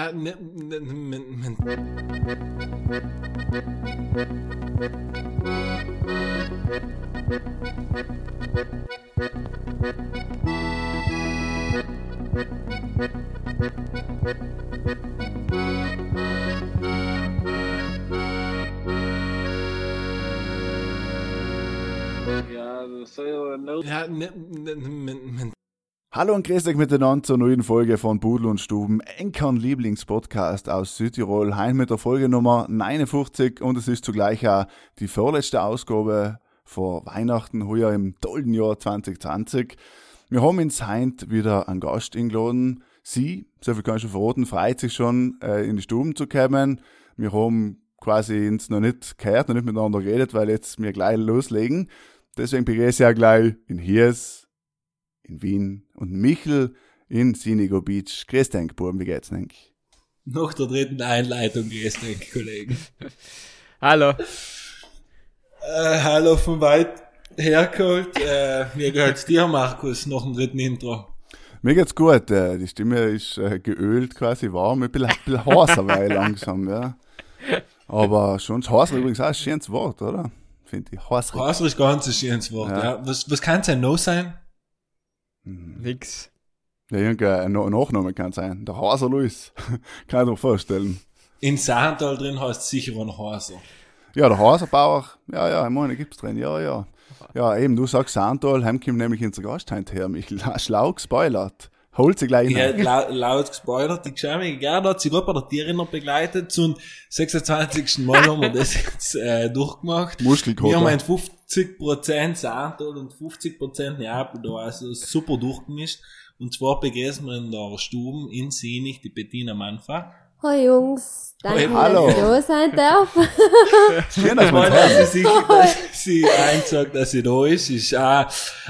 Ja, ne, ne, ne, ne, Hallo und grüß euch miteinander zur neuen Folge von Pudel und Stuben, Enkern Lieblingspodcast aus Südtirol, heim mit der Folge Nummer 59 und es ist zugleich auch die vorletzte Ausgabe vor Weihnachten, heuer im tollen Jahr 2020. Wir haben in Heint wieder einen Gast eingeladen. Sie, so viel kann ich schon verraten, freut sich schon, äh, in die Stuben zu kommen. Wir haben quasi uns noch nicht gehört, noch nicht miteinander geredet, weil jetzt wir gleich loslegen. Deswegen begrüße ich auch gleich in Hiers, in Wien und Michel in Sinigo Beach. Grüß dich, Buben, wie geht's denn? nach der dritten Einleitung grüß dich, Kollegen. Hallo. Äh, hallo von weit hergeholt. Äh, wie geht's dir, Markus, nach dem dritten Intro? Mir geht's gut, äh, die Stimme ist äh, geölt, quasi warm, ein bisschen, ein bisschen heißer weil langsam, ja. Aber schon, heißer übrigens auch ein schönes Wort, oder? Finde ich, heißer. Ist ganz ein schönes Wort, ja. Ja. Was, was kann es denn noch sein? Nix. Ja, irgendein Nachname kann sein. Der Haser Luis. kann ich mir vorstellen. In Saartal drin heißt es sicher ein Haser. Ja, der Haserbauer, ja, ja, ich meine, gibt's drin, ja, ja. Ja, eben, du sagst Sandal, heim kommt nämlich unser Gast heute her, Michel. Schlau gespoilert. Holt sie gleich Ja, rein. lau laut gespoilert, die Geschäme, gerne hat sie gut bei der Tierrinner begleitet. Zum 26. Mal haben wir das jetzt äh, durchgemacht. Muskelkater. Wir haben ein 50% Saartal und 50% Neapel da, also super durchgemischt. Und zwar begrüßen wir in der Stube in Sinich die Bettina Manfa. Hoi Jungs, danke, hallo. dass ich da sein darf. Schön, dass hören. dass sie sich, dass sie eingesagt, dass sie da ist, ist auch,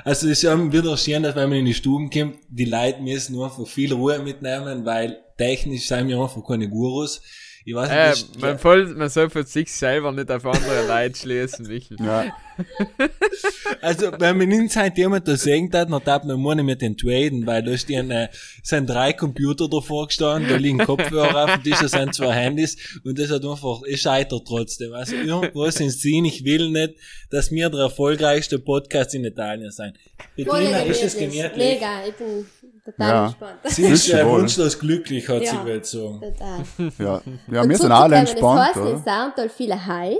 also es ist auch wieder schön, dass wenn man in die Stuben kommt, die Leute müssen nur einfach viel Ruhe mitnehmen, weil technisch sind wir einfach keine Gurus. Ich weiß Äh, nicht, man, voll, man soll für sich selber nicht auf andere Leute schließen, Michel. Ja, also wenn man in Zeit jemand da sehen hat, dann darf man nicht mit den traden, weil da stehen, äh, sind drei Computer davor gestanden, da liegen Kopfhörer auf dem Tisch, da sind zwei Handys und das hat einfach, es scheitert trotzdem. Also irgendwas in Sinn, ich will nicht, dass wir der erfolgreichste Podcast in Italien sein. Bettina, ist es gemütlich? Mega, ich bin total Ja. gespannt. Sie ist äh, wunschlos glücklich, hat sie Ja. wohl sagen. Total. ja. Ja, Und wir sind alle entspannt, Das heißt, in oder? Saartal viele heiß.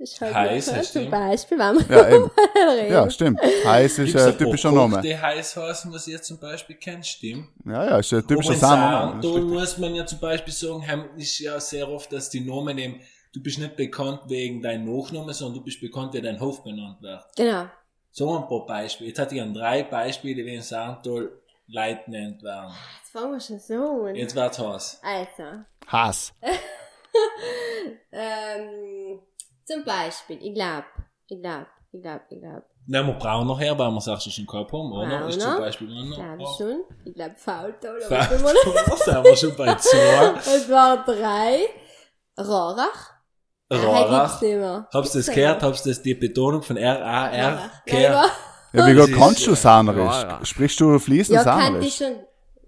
Ist halt Heiß, so, das zum stimmt. Beispiel, wenn wir Ja, eben. reden. Ja, stimmt. Heiß ist ein typischer Name. Die heiß heißen, was ihr zum Beispiel kennt, stimmt. Ja, ja, ist ein typischer Saartal richtig. muss man ja zum Beispiel sagen, heim ist ja sehr oft, dass die Namen eben, du bist nicht bekannt wegen deinem Nachnamen, sondern du bist bekannt, wie dein Hof benannt wird. Genau. So ein paar Beispiele. Jetzt hatte ich an drei Beispiele, wie in Saartal Leute nennt werden. Jetzt fangen wir schon so an. Jetzt wird's heiß. Also, Hass. ähm, zum Beispiel, ich glaub, ich glaub, ich glaub, ich glaub, Nehmen wir braun nachher, weil wir es auch schon gehabt haben, oder? Ist zum. Beispiel noch. ich schon. Ich glaub, Faultal, Da noch. sind wir schon bei zwei. Es war drei. Rorach. Ah, Rorach. Habst du das gehört? Habst du das die Betonung von R-A-R Rorach. gehört? Ja, Ja, wie gut kannst du äh, Saarnerisch? ja. Sprichst du fließend ja Saarnerisch? schon.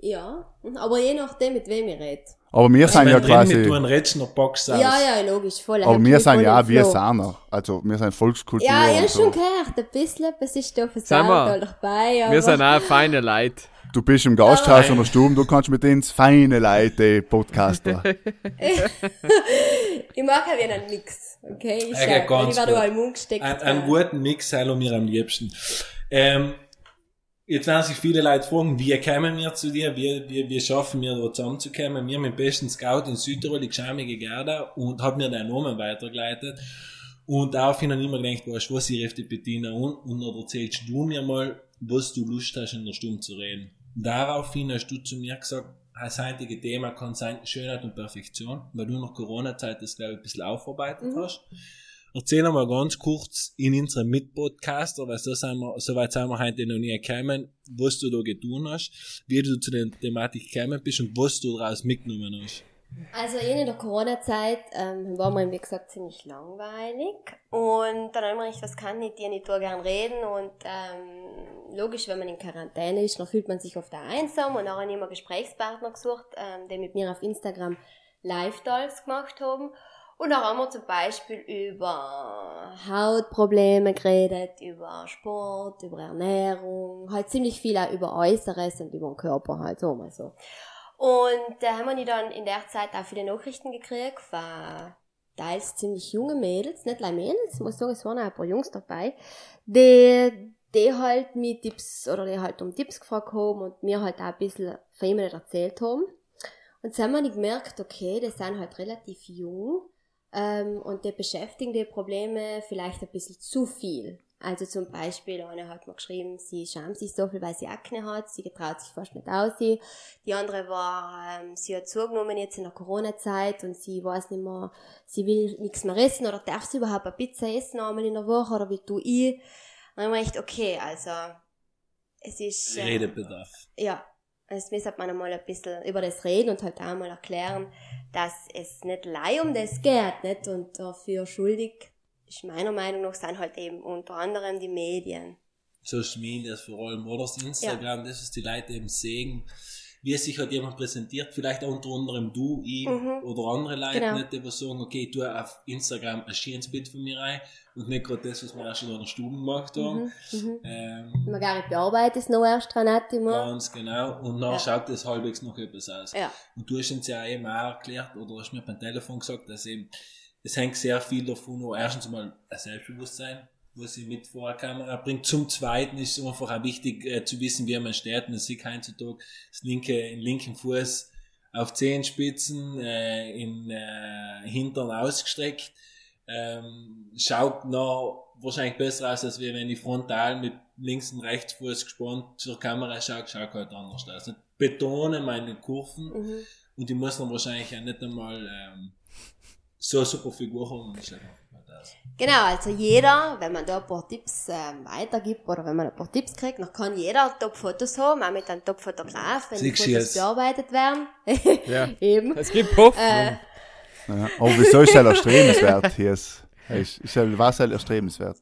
Ja, aber je nachdem, mit wem ich rede. Aber wir sind ja drin mit quasi, du einen Rätschner Box Ja, ja, logisch, voll. aber wir sind ja auch wir. Sahner. Also, wir sind Volkskultur Ja, ich hab so. schon gehört, ein bisschen, was ist da für Sag mal, Saartal dabei, aber... Wir sind auch feine Leute. Du bist im Gasthaus oder Stuben, du kannst mit ins feine Leute, Podcaster. ich mache wieder einen Mix, okay? Ich, Ja, geht schau, ganz ich mal im Mund gesteckt. Ein, einen guten Mix haben wir am liebsten. Ähm, jetzt werden sich viele Leute fragen, wie kommen wir zu dir? Wie, wie, wie schaffen wir da zusammenzukommen? Wir haben den besten Scout in Südtirol, die geschämige Gerda, und haben mir deinen Namen weitergeleitet. Und daraufhin habe ich immer gedacht, weißt du was, ich rufe die Bettina an und dann erzählst du mir mal, was du Lust hast, in der Stunde zu reden. Daraufhin hast du zu mir gesagt, das heutige Thema kann sein Schönheit und Perfektion, weil du nach Corona-Zeit das, glaube ich, ein bisschen aufarbeitet hast. Erzähl einmal ganz kurz in unserem Mitpodcaster, weil so, sind wir, so weit sind wir heute noch nie gekommen, was du da getan hast, wie du zu der Thematik gekommen bist und was du daraus mitgenommen hast. Also eh in der Corona-Zeit ähm, war mir, wie gesagt, ziemlich langweilig. Und dann habe ich mir was kann ich dir nicht da gern reden? Und ähm, logisch, wenn man in Quarantäne ist, dann fühlt man sich oft auch einsam. Und dann habe ich mir Gesprächspartner gesucht, ähm, die mit mir auf Instagram Live-Dolls gemacht haben. Und dann haben wir zum Beispiel über Hautprobleme geredet, über Sport, über Ernährung, halt ziemlich viel auch über Äußeres und über den Körper halt, so mal so. Und da haben wir dann in der Zeit auch viele Nachrichten gekriegt von teils ziemlich junge Mädels, nicht nur Mädels, ich muss sagen, es waren auch ein paar Jungs dabei, die, die halt mit Tipps oder die halt um Tipps gefragt haben und mir halt auch ein bisschen von ihm erzählt haben. Und so haben wir gemerkt, okay, die sind halt relativ jung ähm, und die beschäftigen die Probleme vielleicht ein bisschen zu viel. Also zum Beispiel, eine hat mir geschrieben, sie schämt sich so viel, weil sie Akne hat, sie getraut sich fast nicht aus. Die andere war, ähm, sie hat zugenommen jetzt in der Corona-Zeit und sie weiß nicht mehr, sie will nichts mehr essen oder darf sie überhaupt eine Pizza essen einmal in der Woche oder wie tue ich? Und ich mir echt, okay, also es ist... Äh, Redebedarf. Ja, es müsste man einmal ein bisschen über das reden und halt auch mal erklären, dass es nicht leih um das geht, nicht? Und dafür schuldig ist meiner Meinung nach sind halt eben unter anderem die Medien. Social Media vor allem, oder das Instagram, ja. das ist die Leute eben sehen, wie sich halt jemand präsentiert, vielleicht auch unter anderem du, ich mhm. oder andere Leute, genau. nicht, die sagen, okay, tue auf Instagram ein schönes Bild von mir rein und nicht gerade das, was wir auch schon in der Stube gemacht haben. Mhm. Mhm. Ähm, man gar nicht bearbeitet es noch erst dran nicht immer. Ganz genau. Und dann ja. schaut das halbwegs noch etwas aus. Ja. Und du hast uns ja eben auch erklärt, oder hast mir beim Telefon gesagt, dass eben es hängt sehr viel davon ab. Erstens mal ein Selbstbewusstsein, was sie mit vor der Kamera bringt. Zum Zweiten ist es einfach auch wichtig äh, zu wissen, wie man steht. Man sieht heutzutage das linke, den linken Fuß auf Zehenspitzen, äh, in äh, Hintern ausgestreckt. Ähm, schaut noch wahrscheinlich besser aus, als wenn ich frontal mit links und rechts Fuß gespannt zur Kamera schaue, schaut halt anders aus. Ich betone meine Kurven mhm. und die muss man wahrscheinlich auch nicht einmal ähm, so eine super Figur haben Genau, also jeder, wenn man da ein paar Tipps ähm, weitergibt oder wenn man ein paar Tipps kriegt, dann kann jeder Top-Fotos haben, auch mit einem Top-Fotograf, wenn Siehst die Fotos bearbeitet werden. ja. Eben. Es gibt Hoffnung. Äh, ja. Aber wieso ist er erstrebenswert hier? Ist, er, was ist erstrebenswert?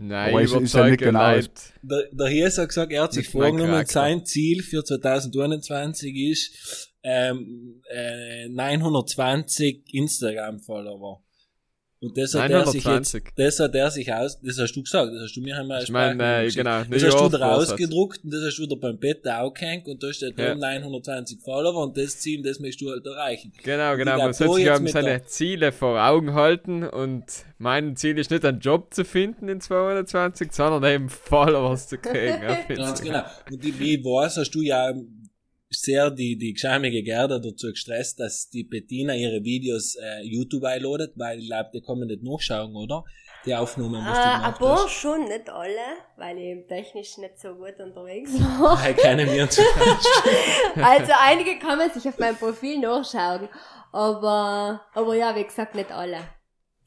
Nein, Aber ich ist, ist ja nicht genau. Der, der Hies hat gesagt, er hat sich vorgenommen, sein Ziel für 2021 ist ähm, äh, 920 Instagram-Follower. Und das hat er sich jetzt, 920. das hat er sich aus, das hast du gesagt, das hast du mir einmal Ich meine, äh, genau, Das hast du da Vorsatz. ausgedruckt und das hast du wieder beim Bett auch gehängt und da steht Ja. drin 920 Follower und das Ziel, das möchtest du halt erreichen. Genau, genau. Man soll da sich mit seine Ziele vor Augen halten und mein Ziel ist nicht einen Job zu finden in 220, sondern eben Followers zu kriegen. Ganz genau. Und die, wie ich weiß, hast du ja sehr die, die geschämige Gerda dazu gestresst, dass die Bettina ihre Videos äh, YouTube einladet, weil ich glaube, die kann man nicht nachschauen, oder? Die Aufnahmen, was äh, du ein paar hast. schon, nicht alle, weil ich eben technisch nicht so gut unterwegs war. Hey, keine mir zu Also einige kann man sich auf meinem Profil nachschauen, aber, aber ja, wie gesagt, nicht alle.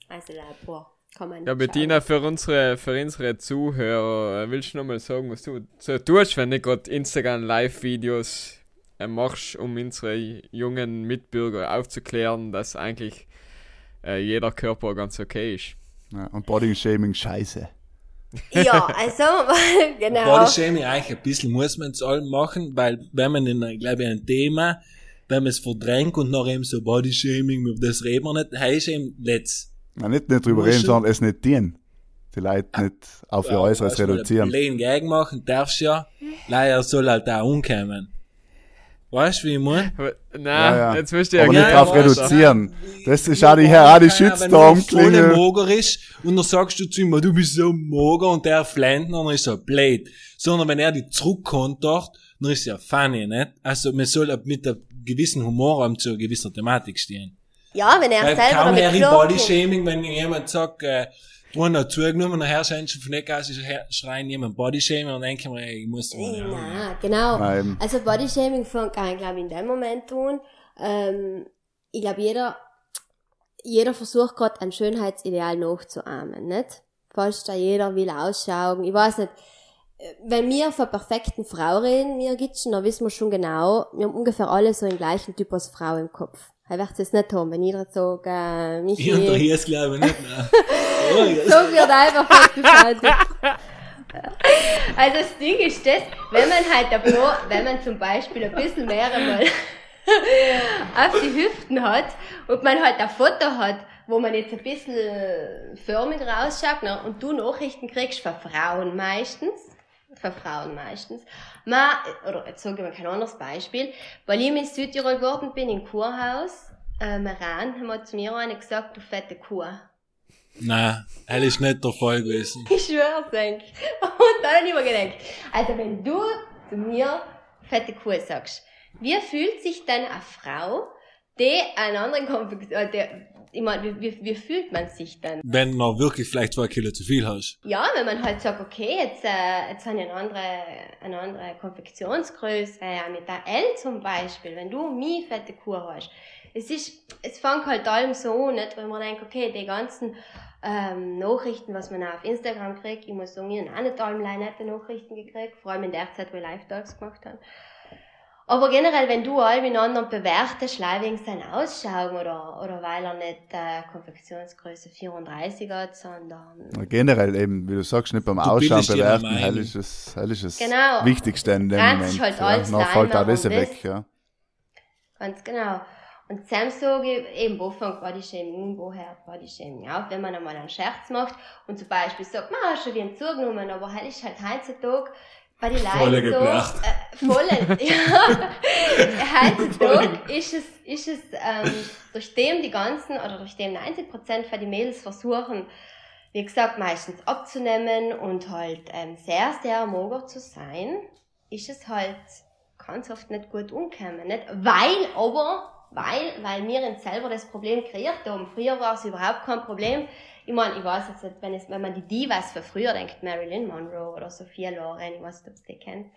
Also ein paar kann man Ja, Bettina, für unsere, für unsere Zuhörer, äh, willst du noch mal sagen, was du so tust, wenn du gerade Instagram-Live-Videos machst, um unsere jungen Mitbürger aufzuklären, dass eigentlich äh, jeder Körper ganz okay ist? Ja, und Bodyshaming scheiße. schauen. Ja, also, genau. Bodyshaming eigentlich ein bisschen muss man es allem machen, weil wenn man in, glaube ich, ein Thema, wenn man es verdrängt und noch eben so Bodyshaming, über das reden wir nicht, heißt eben let's. Ja, nicht, nicht drüber reden, sondern es nicht dienen. Die Leute nicht auf ihr Äußeres reduzieren. Lehn gegen machen darfst ja, leider soll halt auch umkommen. Weißt du, wie ich meine? Aber, na, Ja, ja. jetzt müsst ihr Aber Ja, nicht ja, drauf aber- reduzieren. Das ist auch die her, auch die Shitstorm-Klingel. Wenn er mager ist und dann sagst du zu ihm, du bist so mager und der flennt und dann ist er blöd. Sondern wenn er die zurückkontert, dann ist er funny, nicht? Also man soll mit einem gewissen Humor am zu einer gewissen Thematik stehen. Ja, wenn er Weil selber kaum in klarkommt. Bodyshaming, wenn jemand sagt, äh, hast noch zugenommen, nachher scheint schon von ist her- schreien jemand Bodyshaming und denke mir, ey, ich muss mal ja. Nein, genau. Nein. Also Bodyshaming fängt an, glaube ich, in dem Moment tun. Ähm, ich glaube, jeder, jeder versucht gerade ein Schönheitsideal nachzuahmen, nicht? Fast da jeder will ausschauen. Ich weiß nicht, wenn wir von perfekten Frau reden, wir Gitschen, dann wissen wir schon genau, wir haben ungefähr alle so den gleichen Typ als Frau im Kopf. Er wird es nicht haben, wenn jeder sagt, äh, Michi, Ich und der Hies glaube ich nicht mehr. so wird einfach festgehalten. Also das Ding ist das, wenn man halt ein paar, wenn man zum Beispiel ein bisschen mehr einmal auf die Hüften hat und man halt ein Foto hat, wo man jetzt ein bisschen förmig rausschaut ne, und du Nachrichten kriegst von Frauen meistens, von Frauen meistens, ma, oder jetzt sage ich mal kein anderes Beispiel, weil ich in Südtirol geworden bin, im Kurhaus, äh, Meran, haben wir zu mir eine gesagt, du fette Kuh. Nein, das ist nicht der Fall gewesen. Ich schwör's eigentlich. Und dann hab ich mir gedacht, also wenn du zu mir fette Kuh sagst, wie fühlt sich denn eine Frau, die einen anderen Konflikt, äh, ich meine, wie, wie, wie fühlt man sich dann? Wenn du noch wirklich vielleicht zwei Kilo zu viel hast. Ja, wenn man halt sagt, okay, jetzt, äh, jetzt habe ich eine andere, eine andere Konfektionsgröße, äh, mit der L zum Beispiel, wenn du mich fette Kuh hast. Es ist, es fängt halt allem so an, nicht, wenn man denkt, okay, die ganzen ähm, Nachrichten, was man auch auf Instagram kriegt, ich muss sagen, ich habe auch nicht allem nette Nachrichten gekriegt, vor allem in der Zeit, wo ich Live-Talks gemacht habe. Aber generell, wenn du all miteinander bewertest, allein wegen seiner Ausschauen oder, oder weil er nicht äh, Konfektionsgröße 34 hat, sondern Ja, Generell eben, wie du sagst, nicht beim Du Ausschauen bewerten, hell ist das, hell ist das Genau. Wichtigste in dem Moment. halt ja. alles Dann fällt auch das weg, ja. Ganz genau. Und Sam sage ich, eben, wo fängt Bodyshaming an, wo hört Bodyshaming auf, wenn man einmal einen Scherz macht und zum Beispiel sagt, man hast schon wieder zugenommen, aber halt ist halt heutzutage bei den Volle Leuten so, geblacht. äh, volle, ja, heutzutage ist es, ist es, ähm, durch dem die ganzen, oder durch dem 90% von den Mädels versuchen, wie gesagt, meistens abzunehmen und halt ähm, sehr, sehr mager zu sein, ist es halt ganz oft nicht gut umkommen. Nicht? Weil aber, weil, weil wir uns selber das Problem kreiert haben. Früher war es überhaupt kein Problem. Ich meine, ich weiß jetzt nicht, wenn, es, wenn man die Divas von früher denkt, Marilyn Monroe oder Sophia Loren, ich weiß nicht, ob ihr die kennt.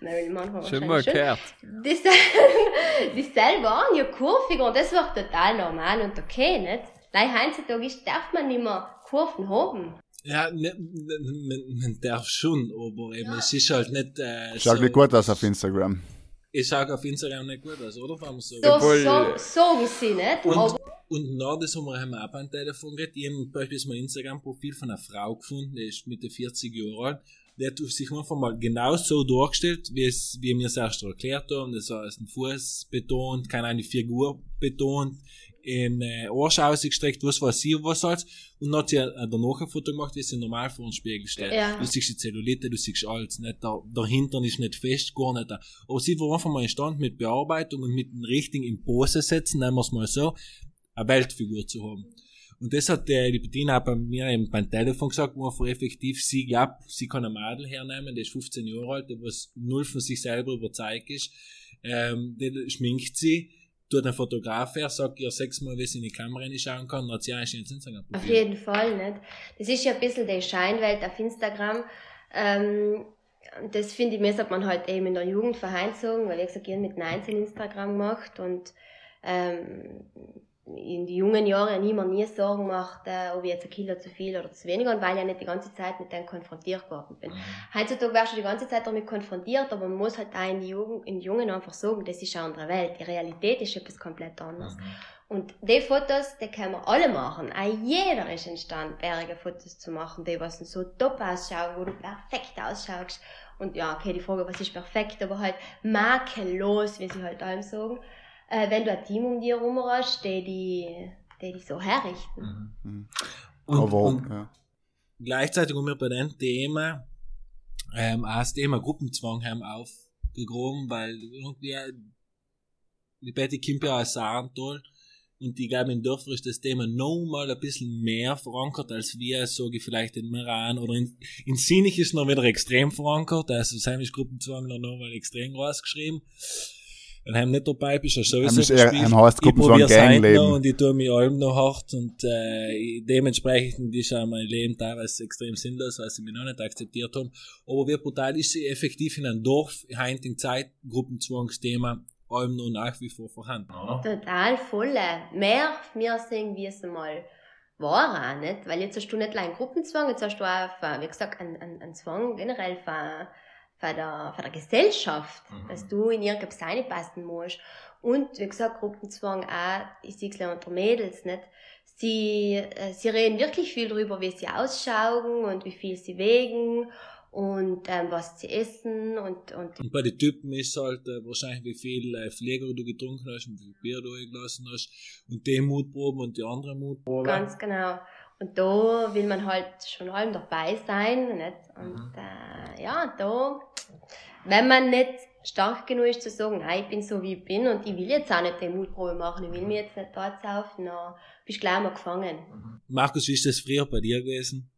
Marilyn Monroe Schon mal gehört. die, sel- die selber waren ja kurviger und das war total normal und okay, nicht? Weil heutzutage ist, darf man nicht mehr Kurven haben. Ja, ne, ne, man, man darf schon, aber eben, es ist halt nicht, äh, Schaut so, nicht gut aus auf Instagram. Ich schaue auf Instagram nicht gut aus, oder? Wenn man so So, so, sagen sie nicht, Und, aber und nach das haben wir haben wir auch beim Telefon geredet. Ich habe beispielsweise mein Instagram-Profil von einer Frau gefunden, die ist Mitte 40 Jahre alt. Die hat sich einfach mal genau so dargestellt, wie es, wie wir es erst erklärt haben. Das heißt, ein Fuß betont, keine die Figur betont, in äh, Arsch ausgestreckt, was weiß ich, was halt. Und dann hat sie äh, danach ein Foto gemacht, wie sie normal vor den Spiegel steht. Ja. Du siehst die Zellulite, du siehst alles, nicht? Der, der Hintern ist nicht fest, gar nicht. da. Aber sie war einfach mal in Stand mit Bearbeitung und mit dem richtigen in Pose setzen, nennen wir es mal so, eine Weltfigur zu haben. Und das hat der, die Bettina auch bei mir eben beim Telefon gesagt, wo einfach effektiv sie glaubt, sie kann ein Madel hernehmen, der ist 15 Jahre alt, der was null von sich selber überzeugt ist, ähm, der schminkt sie, tut einen Fotograf her, sagt ihr sechsmal, wie sie in die Kamera reinschauen kann, dann hat sie auch schon ins auf Instagram-Profil. jeden Fall nicht. Das ist ja ein bisschen die Scheinwelt auf Instagram. Ähm, das finde ich, mir sagt man halt eben in der Jugend verheinzogen, weil ich gesagt, ich mit 19 Instagram gemacht und ähm, in die jungen Jahren nie mehr nie Sorgen gemacht, äh, ob ich jetzt ein Kilo zu viel oder zu wenig habe, weil ich ja nicht die ganze Zeit mit dem konfrontiert worden bin. Heutzutage wärst du die ganze Zeit damit konfrontiert, aber man muss halt auch in die, Jugend, in die Jungen einfach sagen, das ist eine andere Welt. Die Realität ist etwas komplett anderes. Und die Fotos, die können wir alle machen. Auch jeder ist imstande, bärige Fotos zu machen, die was so top ausschauen, wo du perfekt ausschaust. Und ja, okay, die Frage, was ist perfekt, aber halt makellos, wie sie halt allem sagen. Äh, wenn du ein Team um dir herum hast, die die, die, die so herrichten. Und, Aber, und ja. gleichzeitig haben wir bei dem Thema ähm, auch das Thema Gruppenzwang haben aufgegraben, weil irgendwie äh, die Betty kommt ja aus Saartal und ich glaube in Dörfern ist das Thema noch mal ein bisschen mehr verankert als wir, sage ich vielleicht in Meran oder in, in Sinich ist noch wieder extrem verankert, also Sam ist Gruppenzwang noch mal extrem rausgeschrieben. Wenn heim nicht dabei bist, hast du sowieso ist eher- gespielt. heißt Ich probier's heute Gangleben. noch Und ich tue mich allem noch hart und äh, dementsprechend ist auch mein Leben teilweise extrem sinnlos, weil sie mich noch nicht akzeptiert haben. Aber wie brutal ist sie effektiv in einem Dorf, heutigen Zeit, Gruppenzwangsthema, allem noch nach wie vor vorhanden, oder? Total volle. Mehr mir sehen, wie es einmal war auch nicht. Weil jetzt hast du nicht allein Gruppenzwang, jetzt hast du auch, wie gesagt, einen, einen, einen Zwang generell von, von der, von der Gesellschaft, Mhm. dass du in irgendwas reinpassen musst. Und, wie gesagt, Gruppenzwang auch, ich sehe es unter Mädels, nicht? Sie, äh, sie reden wirklich viel darüber, wie sie ausschauen und wie viel sie wägen und ähm, was sie essen und, und Und bei den Typen ist halt äh, wahrscheinlich, wie viel äh, Pfleger du getrunken hast und wie viel Bier du eingelassen hast. Und die Mutproben und die andere Mutproben. Ganz genau. Und da will man halt schon allem dabei sein, nicht? Und äh, ja, da, wenn man nicht stark genug ist zu sagen, nein, ich bin so wie ich bin und ich will jetzt auch nicht die Mutprobe machen, ich will mich jetzt nicht dort saufen, dann bist du gleich mal gefangen. Markus, wie ist das früher bei dir gewesen?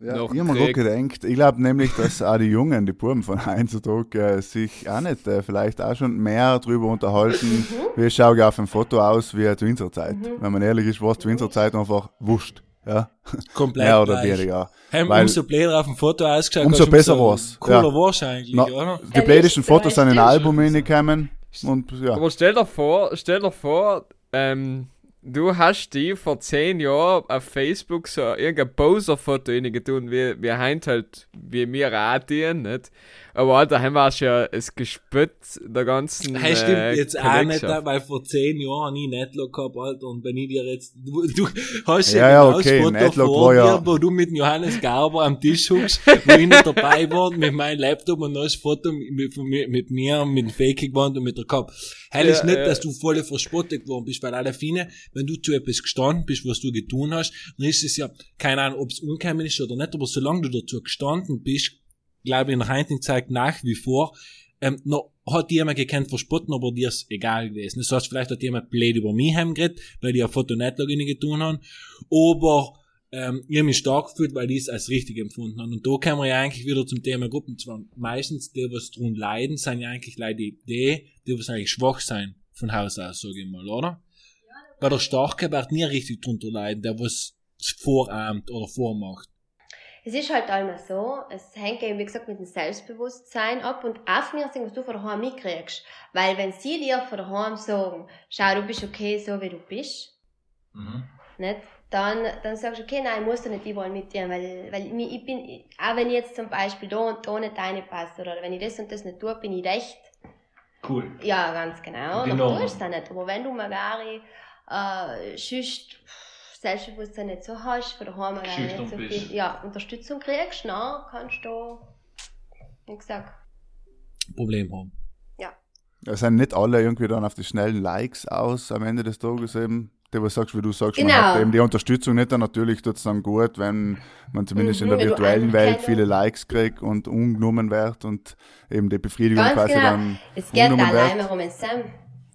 Ja, Noch ich habe mir gerade gedacht, ich glaube nämlich, dass auch die Jungen, die Buben von heutzutage, äh, sich auch nicht äh, vielleicht auch schon mehr drüber unterhalten, wie schaue ich auf dem Foto aus wie zur Winterzeit. Wenn man ehrlich ist, war es zur Winterzeit einfach wurscht. Ja, Komplett mehr oder gleich. weniger. Hey, Weil- umso blöder auf dem Foto ausgeschaut Umso besser war's. Cooler Ja. war's eigentlich, Na, oder? die blödesten Fotos sind in ein. Album reingekommen und ja. Aber stell dir vor, stell dir vor, ähm, du hast die vor zehn Jahren auf Facebook so irgendein Poser-Foto getun, wie, wie heint halt, wie wir auch tun, nicht? Aber Alter, haben wir schon es gespürt, der ganzen. Hey, stimmt äh, jetzt auch nicht, weil vor zehn Jahren ich Netlock gehabt, Alter, und wenn ich dir jetzt, du, du hast Ja, ja, ja, genau okay, Netlock vor war dir, ja- wo du mit Johannes Garber am Tisch hockst, wo ich nicht dabei war, mit meinem Laptop und noch das Foto mit, mit, mit mir, mit dem Fake gewand und mit der Cup. Hell ist Ja, nicht, ja. dass du voll verspottet geworden bist, weil alle Fine, wenn du zu etwas gestanden bist, was du getan hast, dann ist es ja, keine Ahnung, ob es ungekommen ist oder nicht, aber solange du dazu gestanden bist, glaube ich, in der heutigen Zeit nach wie vor, ähm, noch hat jemand gekannt verspotten, aber dir ist egal gewesen. Das heißt, vielleicht hat jemand blöd über mich heimgeredet, weil ich ein Foto nicht Login getan haben, aber ähm, ich habe mich stark gefühlt, weil ich es als richtig empfunden habe. Und da kommen wir ja eigentlich wieder zum Thema Gruppenzwang. Meistens die, was drum leiden, sind ja eigentlich leider die, die, die was eigentlich schwach sein von Haus aus, sage ich mal, oder? Weil der Starke wird nie richtig drunter leiden, der was vorahmt oder vormacht. Es ist halt einmal so, es hängt eben, wie gesagt, mit dem Selbstbewusstsein ab und auch von was du von daheim mitkriegst. Weil wenn sie dir von daheim sagen, schau, du bist okay, so wie du bist, nicht? Dann, dann sagst du, okay, nein, ich muss da nicht überall mit dir, weil, weil ich, bin, auch wenn ich jetzt zum Beispiel da und da nicht reinpasse, oder wenn ich das und das nicht tue, bin ich recht. Cool. Ja, ganz genau. Dann Norm. tust du es auch nicht. Aber wenn du Magari, äh, schüsst, Selbstbewusstsein nicht so hast, von daheim Magari nicht so bist. viel, ja, Unterstützung kriegst, dann kannst du, wie gesagt, Problem haben. Es sind nicht alle irgendwie dann auf die schnellen Likes aus am Ende des Tages eben. Die, was sagst, wie du sagst, man Genau. hat eben die Unterstützung nicht, dann natürlich tut es dann gut, wenn man zumindest in Mhm, der wenn du virtuellen Welt viele Likes kriegt und ungenommen wird und eben die Befriedigung Ganz quasi genau. dann es geht ungenommen allein um den Sam.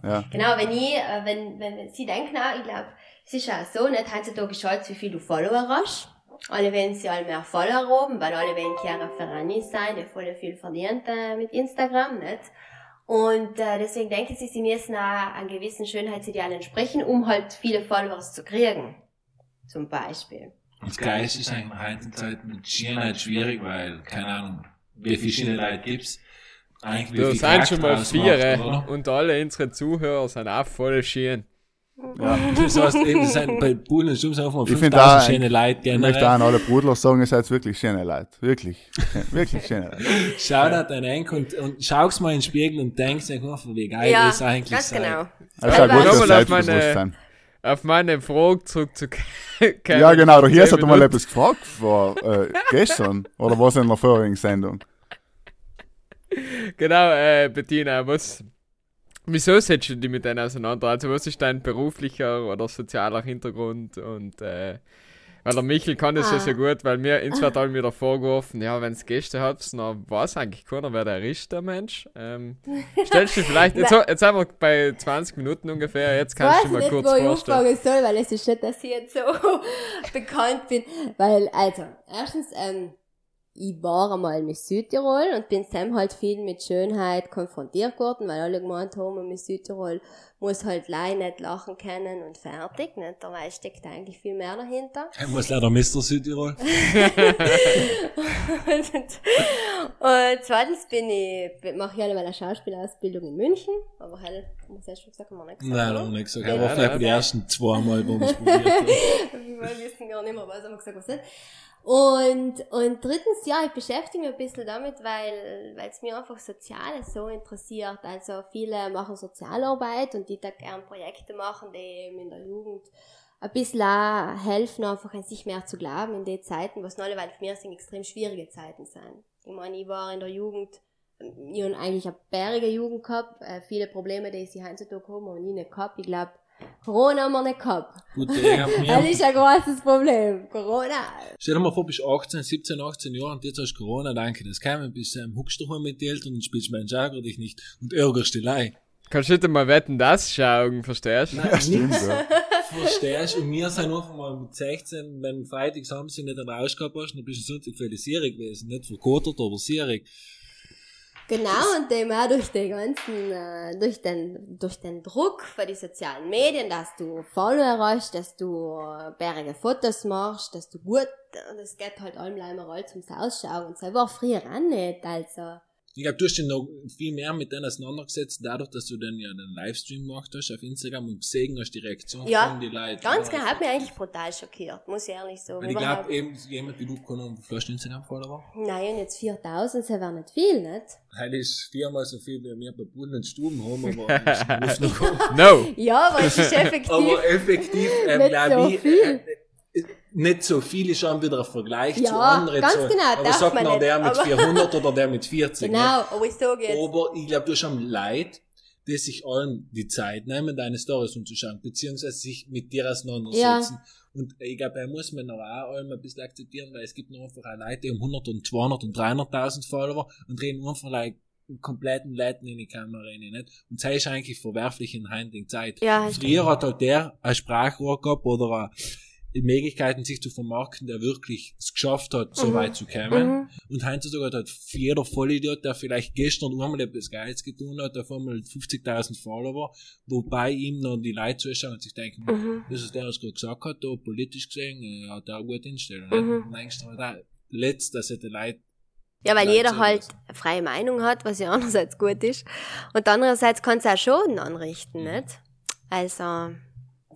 Ja. Genau, wenn ich, äh, wenn, wenn, wenn sie denken, auch, ich glaube, es ist auch so, nicht heutzutage schaut wie viel du Follower hast. Alle wollen sie alle mehr Follower oben, weil alle wollen Chiara Ferrani sein, die voll viel verdient äh, mit Instagram, nicht? Und äh, deswegen denken sie, sie müssen auch an gewissen Schönheitsidealen entsprechen, um halt viele Followers zu kriegen. Zum Beispiel. Und das Geist ist eigentlich in der heutigen Zeit mit Schönheit schwierig, weil, keine Ahnung, wie viele schöne Leute gibt's. Eigentlich wie Du viel sind schon mal vier und alle unsere Zuhörer sind auch voll schön. Das heißt, eben, das sind bei Bull und Stumms auf Ich finde auch, 5000 schöne Leute ich möchte auch an alle Brudler sagen, ihr seid wirklich schöne Leute. Wirklich. wirklich schöne Leute. Schau da dein Enk und, und schau's mal in den Spiegel und denkst dir, oh, wie geil ja, das eigentlich ganz genau. Also ein Selber- gutes Nochmal auf meine-. Auf meine Frage zurückzukommen. Ja, genau. Der Hirs hat Zehn mal etwas gefragt vor äh, gestern. Oder was in der vorigen Sendung? Genau, äh, Bettina, was. Wieso setzt du dich mit denen auseinander? Also, was ist dein beruflicher oder sozialer Hintergrund? Und, äh, weil der Michel kann das ja Ah. so gut, weil mir, ins wird halt wieder vorgeworfen, ja, wenn es Gäste hat, dann weiß eigentlich keiner, wer der ist, der Mensch. Ähm, stellst du vielleicht, jetzt, jetzt sind wir bei 20 Minuten ungefähr, jetzt kannst du mal nicht, kurz wo ich vorstellen. anfangen soll, weil es ist nicht, dass ich jetzt so bekannt bin. Weil, also, erstens, ähm, ich war einmal mit Südtirol und bin Sam halt viel mit Schönheit konfrontiert worden, weil alle gemeint haben, mit Südtirol muss halt leih nicht lachen können und fertig, nicht? Dabei steckt eigentlich viel mehr dahinter. Ich muss leider Mr. Südtirol. und, und zweitens bin ich, mache ich alle meine Schauspielausbildung in München, aber halt, muss ich schon gesagt, haben wir nicht gesagt. Nein, oder? noch nicht gesagt. Ja, Aber nein, vielleicht die nein. ersten zwei Mal, wo wir es probiert haben. Wir wissen gar nicht mehr, was haben wir gesagt, was nicht. Und, und drittens, ja, ich beschäftige mich ein bisschen damit, weil, es mir einfach Soziales so interessiert. Also viele machen Sozialarbeit und die da gern Projekte machen, die eben in der Jugend ein bisschen helfen, einfach an sich mehr zu glauben in den Zeiten, was alle, weil für mich sind extrem schwierige Zeiten sind. Ich meine, ich war in der Jugend, ich habe eigentlich eine bärige Jugend gehabt, äh, viele Probleme, die sie heutzutage haben, habe ich nicht gehabt. Ich glaube, Corona haben wir nicht gehabt. Gut, hab Das ist ein großes Problem. Corona. stell dir mal vor, bist 18, 17, 18 Jahre und jetzt hast du Corona, danke, das kam, bist ähm, huckst du mit den Eltern und spielst meinen Ärger dich nicht und ärgerst dich leid. Kannst du nicht mal wetten, das schauen, verstehst du? Nein, Stimmt, nix. ja. Verstehst du? Und wir sind einfach mal mit 16, wenn Freitag, Samstag nicht einen Rausch gehabt hast, dann bist du Sonntag für die Serie gewesen. Nicht verkotert, aber Serie. Genau, und dem auch durch den ganzen, äh, durch den, durch den Druck von den sozialen Medien, dass du Follower hast, dass du äh, bärige Fotos machst, dass du gut, und es geht halt allem leider zum Ausschauen. Und das war früher auch nicht, also. Ich glaube, du hast dich noch viel mehr mit denen auseinandergesetzt, dadurch, dass du dann ja den Livestream gemacht hast auf Instagram und gesehen hast die Reaktion Ja, von den Leuten. Ganz genau, hat mich eigentlich brutal schockiert, muss ich ehrlich sagen. Weil ich glaube, eben jemand wie du, keine Ahnung, wie viel hast du Instagram-Follower? Nein, und jetzt 4000, das wäre nicht viel, nicht? Heute ist viermal so viel, wie wir bei Bullen und Stuben haben, aber das muss noch kommen. No! Ja, aber es ist effektiv. Aber effektiv, ähm, glaube so ich, viel. äh, nicht so viel ist schon wieder ein Vergleich Ja, zu anderen. ganz so, genau, aber sagt man nicht, der mit aber- 400 oder der mit 40. genau, aber ich sage Ne? jetzt. Aber ich glaube, du hast am Leid, die sich allen die Zeit nehmen, deine Stories umzuschauen, beziehungsweise sich mit dir auseinandersetzen. Und ich glaube, da muss man aber auch allem ein bisschen akzeptieren, weil es gibt noch einfach auch Leute, die haben 100 und 200 und 300.000 Follower und reden einfach like, kompletten Leuten in die Kamera rein, nicht? Und das ist eigentlich verwerflich in der Zeit. Ja, Früher hat halt der ein Sprachrohr gehabt oder eine Möglichkeiten, sich zu vermarkten, der wirklich es geschafft hat, so Mhm. weit zu kommen. Mhm. Und heutzutage hat jeder Vollidiot, der vielleicht gestern einmal etwas Geiles getan hat, auf einmal 50.000 Follower, wobei ihm noch die Leute zuschauen und sich denken, Mhm. das ist der, was gerade gesagt hat, da politisch gesehen, äh, hat er eine gute Instellung. Mhm. Und denkst du, da, letzt, dass er die Leute, Ja, weil Leute jeder halt freie Meinung hat, was ja einerseits gut ist. Und andererseits kann es auch Schaden anrichten, Mhm. nicht? Also,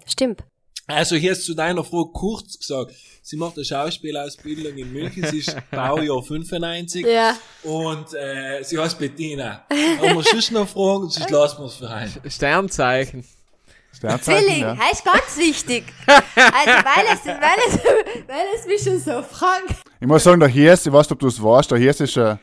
stimmt. Also hier ist zu deiner Frau kurz gesagt, sie macht eine Schauspielausbildung in München, sie ist Baujahr 95 Ja. und äh, sie heißt Bettina. Haben wir sonst noch Fragen, sonst lassen wir es für ein. Sternzeichen. Sternzeichen, Zwilling, ja. das ist ganz wichtig. Also, weil es, weil es, weil es mich schon so fragt. Ich muss sagen, der Hirs, ich weiß nicht, ob du es weißt, der Hirs ist ein du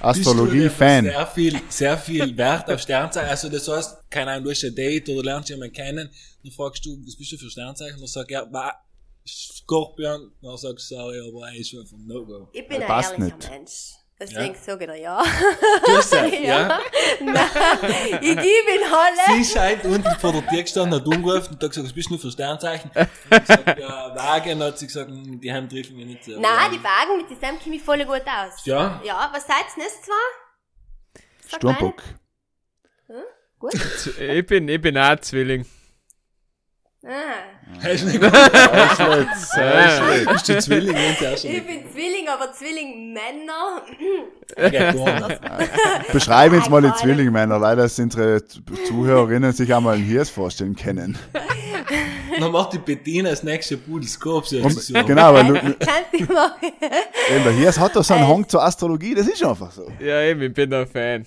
Astrologie-Fan. Sehr viel, sehr viel Wert auf Sternzeichen. Also das heißt, keine Ahnung, du hast ein Date oder lernst jemanden kennen, dann fragst du, was bist du für Sternzeichen? Dann sagt er, war Skorpion. Dann sagst du, sorry, aber er ist schon vom No-Go. Ich bin Ja, ein ehrlicher nicht. Mensch. Deswegen sage ich dir ja. Du hast gesagt, ja? Nein, ich gebe ihn alle. Sie scheint unten vor der Tür gestanden, hat umgerufen und hat gesagt, was bist du für Sternzeichen? Und ich gesagt, ja, Wagen, hat sie gesagt, hm, die haben treffen mich nicht so. Nein, die Wagen mit dem kenne ich voll gut aus. Ja? Ja, was seid ihr nicht zwar? Sturmbock. eine. Gut. Ich bin, ich bin auch Zwilling. Ah. Hast du nicht gut? Äh, Bist du Zwilling? Auch schon Ich bin Zwilling, aber gar nicht. Beschreib uns mal die Alle. Zwillingmänner. Leider, dass unsere Zuhörerinnen sich auch mal einen Hirs vorstellen können. Dann macht die Bettina das nächste so. genau, weil du, eben, der Hirs hat doch so einen Hang zur Astrologie, das ist einfach so. Ja, eben, ich bin ein Fan.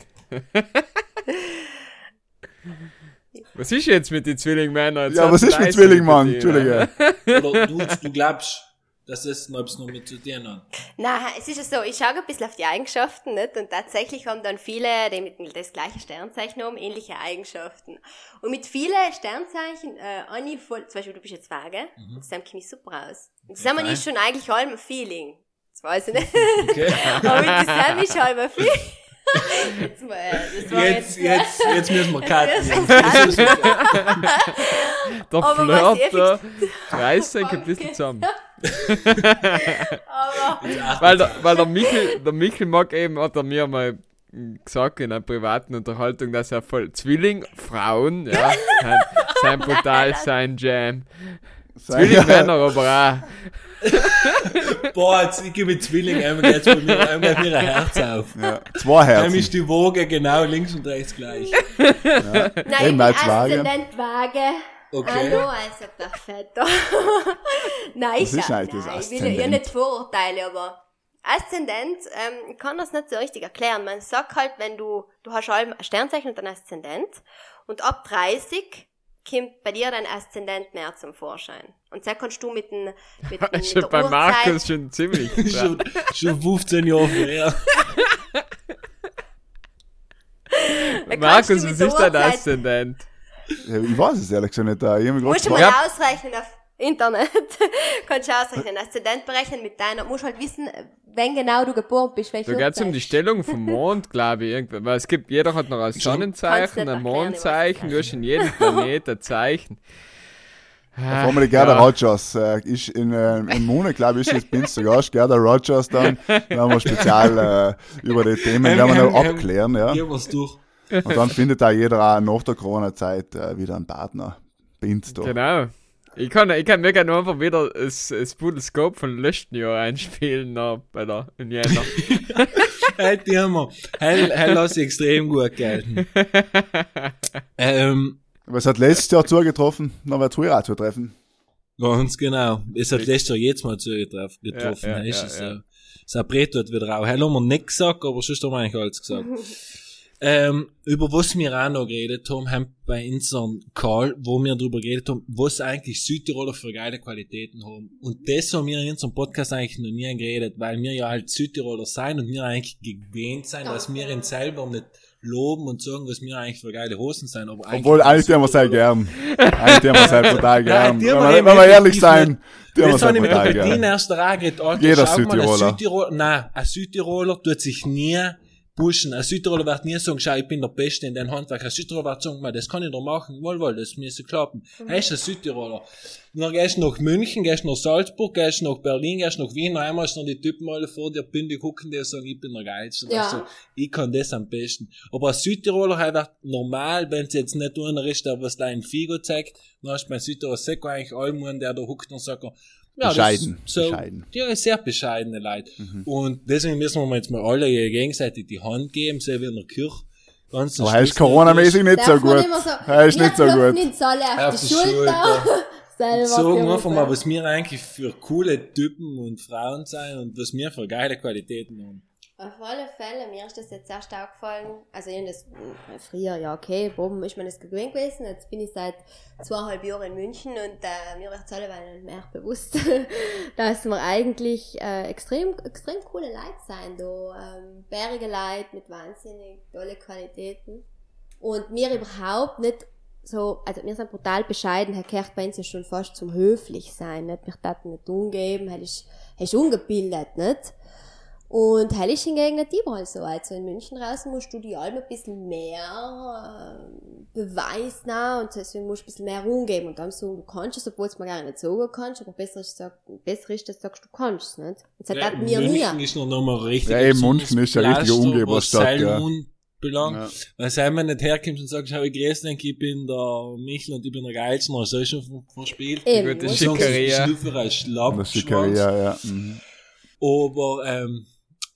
Was ist jetzt mit den Zwillingmännern? Ja, was ist mit Zwillingmann? Entschuldige. Oder du, du glaubst, dass das noch noch mit zu dir hat. Nein, es ist ja so, ich schaue ein bisschen auf die Eigenschaften, nicht? Und tatsächlich haben dann viele, die mit dem- das gleiche Sternzeichen haben, ähnliche Eigenschaften. Und mit vielen Sternzeichen, äh, Anni voll, zum Beispiel, du bist jetzt Waage, Mhm. zusammen komme ich super aus. Und zusammen Okay. ist schon eigentlich allem ein Feeling. Das weiß ich nicht. Okay. Aber mit zusammen ist halb ein Feeling. Jetzt, mal, äh, Jetzt, jetzt, jetzt, jetzt müssen wir cutten. Der Aber was Flirt, der reißt sich ein bisschen zusammen. aber, Weil der, weil der Michel, der Michel mag eben, hat er mir mal gesagt in einer privaten Unterhaltung, dass er voll Zwilling, Frauen, ja, sein, sein brutal, sein Jam. Zwillingmänner aber Boah, jetzt, ich gebe Zwilling, einmal geht's bei mir, einmal mir ein Herz auf. Ja, zwei Dann ist Herzen. die Woge genau links und rechts gleich. nein, ich bin als Waage. Aszendent Waage. Okay. Hallo, also perfetto. nein, ich, ist sag- eigentlich das nein, ich will ja Aszendent? nicht Vorurteile, aber Aszendent, ähm, ich kann das nicht so richtig erklären. Man sagt halt, wenn du, du hast allem ein Sternzeichen und ein Aszendent und ab 30 kommt bei dir dein Aszendent mehr zum Vorschein. Und so kannst du mit, den, mit, mit Schon der bei Uhrzeit... Markus schon ziemlich. schon, schon 15 Jahre kannst Markus, was ist dein Aszendent? Ja, Ich weiß es ehrlich gesagt nicht. Ich hab mich Musst du grad mal ausrechnen auf Internet. kannst du ausrechnen, Aszendent berechnen mit deiner, musst halt wissen, wenn genau du geboren bist, welche Da geht's um Uhrzeit. die Stellung vom Mond, glaube ich. Irgendwie. Weil es gibt, jeder hat noch ein Sonnenzeichen, ein Mondzeichen, es du hast in jedem Planet ein Zeichen. Ah, Formel Gerda ja. Rogers äh, ist in äh, im Monat, glaube ich, ist jetzt bin zu Gast, Gerda Rogers dann. Da haben wir spezial äh, über die Themen, werden wir noch abklären, ja. Und dann findet auch jeder auch nach der Corona-Zeit äh, wieder einen Partner. Bin's da. Genau. Ich kann, ich kann mir gerne einfach wieder das, das Pudelscope von letzten Jahr einspielen noch bei der in Jänner. Halt die haben wir. Hell, hell lass ich extrem gut gelten. ähm, Aber es hat letztes Jahr zugetroffen, dann wird es heuer auch zutreffen. ganz genau. Es hat letztes Jahr jetzt mal zu getroffen. Ja, ja, ist ja, es ja. so. Sabrett wird wieder auch. Hell haben wir nicht gesagt, aber sonst haben wir eigentlich alles gesagt. ähm, über was wir auch noch geredet haben, haben bei unserem Call, wo wir darüber geredet haben, was eigentlich Südtiroler für geile Qualitäten haben. Und das haben wir in unserem Podcast eigentlich noch nie geredet, weil wir ja halt Südtiroler sein und wir eigentlich gewöhnt sein, dass wir ihn selber nicht loben und sagen, was wir eigentlich für geile Hosen sein. Aber Obwohl, eigentlich tun wir sehr gern. Eigentlich tun wir sehr total gern. die wenn haben wir, wir ehrlich sein, tun wir Jetzt sehr habe ich mit Bettina gern. erst da geredet, Alter, Jeder schau mal, ein Südtiroler. Südtiroler, nein, ein Südtiroler tut sich nie pushen. Ein Südtiroler wird nie sagen, schau, ich bin der Beste in deinem Handwerk. Ein Südtiroler wird sagen, "Ma, das kann ich doch machen, wohl, wohl, das müsste klappen. Er ist ein Südtiroler. Und dann gehst du nach München, gehst nach Salzburg, gehst nach Berlin, gehst nach Wien, einmal sind die Typen alle vor dir bündig gucken, die sagen, ich bin der Geilste. Ja. ich so, ich kann das am besten. Aber ein Südtiroler halt wird normal, wenn es jetzt nicht einer ist, der was da ein Figo zeigt, dann hast du bei Südtiroler Seko eigentlich allem, der da huckt und sagt, ja, Bescheiden, Das, so, bescheiden. Ja, sehr bescheidene Leute. Mhm. Und deswegen müssen wir jetzt mal alle gegenseitig die Hand geben, so wie in der Kirche. Ganz Aber er ist Corona-mäßig nicht so Darf man gut. so, Er ist wir nicht so gut. uns alle auf, Auf die die Schulter. Schulter. Selber Sagen für einfach mal, was wir eigentlich für coole Typen und Frauen sein und was wir für geile Qualitäten haben. Auf alle Fälle, mir ist das jetzt erst aufgefallen, also ich das äh, früher, ja okay, oben ist mir das gewöhnt gewesen, jetzt bin ich seit zweieinhalb Jahren in München und äh, mir wird es alle mehr bewusst, dass wir eigentlich äh, extrem, extrem coole Leute sein, da ähm, bärige Leute mit wahnsinnig tolle Qualitäten und wir überhaupt nicht so, also wir sind brutal bescheiden, Herr Kerch bei uns ja schon fast zum höflich sein, nicht? Wir taten nicht umgeben, er ist, er ist ungebildet, nicht? Und hell ist hingegen nicht überall so. Also in München draußen musst du die allem ein bisschen mehr äh, Beweis nah und deswegen musst du ein bisschen mehr umgeben und dann so, du kannst es, obwohl es mir gar nicht so gut kannst, aber besser ist, sag, besser ist, dass du sagst, du kannst es nicht. Und das Ja, hatten wir München nie. ist noch nochmal richtig. Ja, eben, München ist ja richtige Umgeberstadt, ja. Belang. Ja. Weil wenn man nicht herkommt und sagt, schau, ich dich, ich bin der Michel und ich bin der Geilste, dann hast du schon ver- verspielt. Eben, Gute Dann du- sagen sie, Schickeria. Schnüffer als Und das. Schickeria, ja. Mhm. Aber ähm,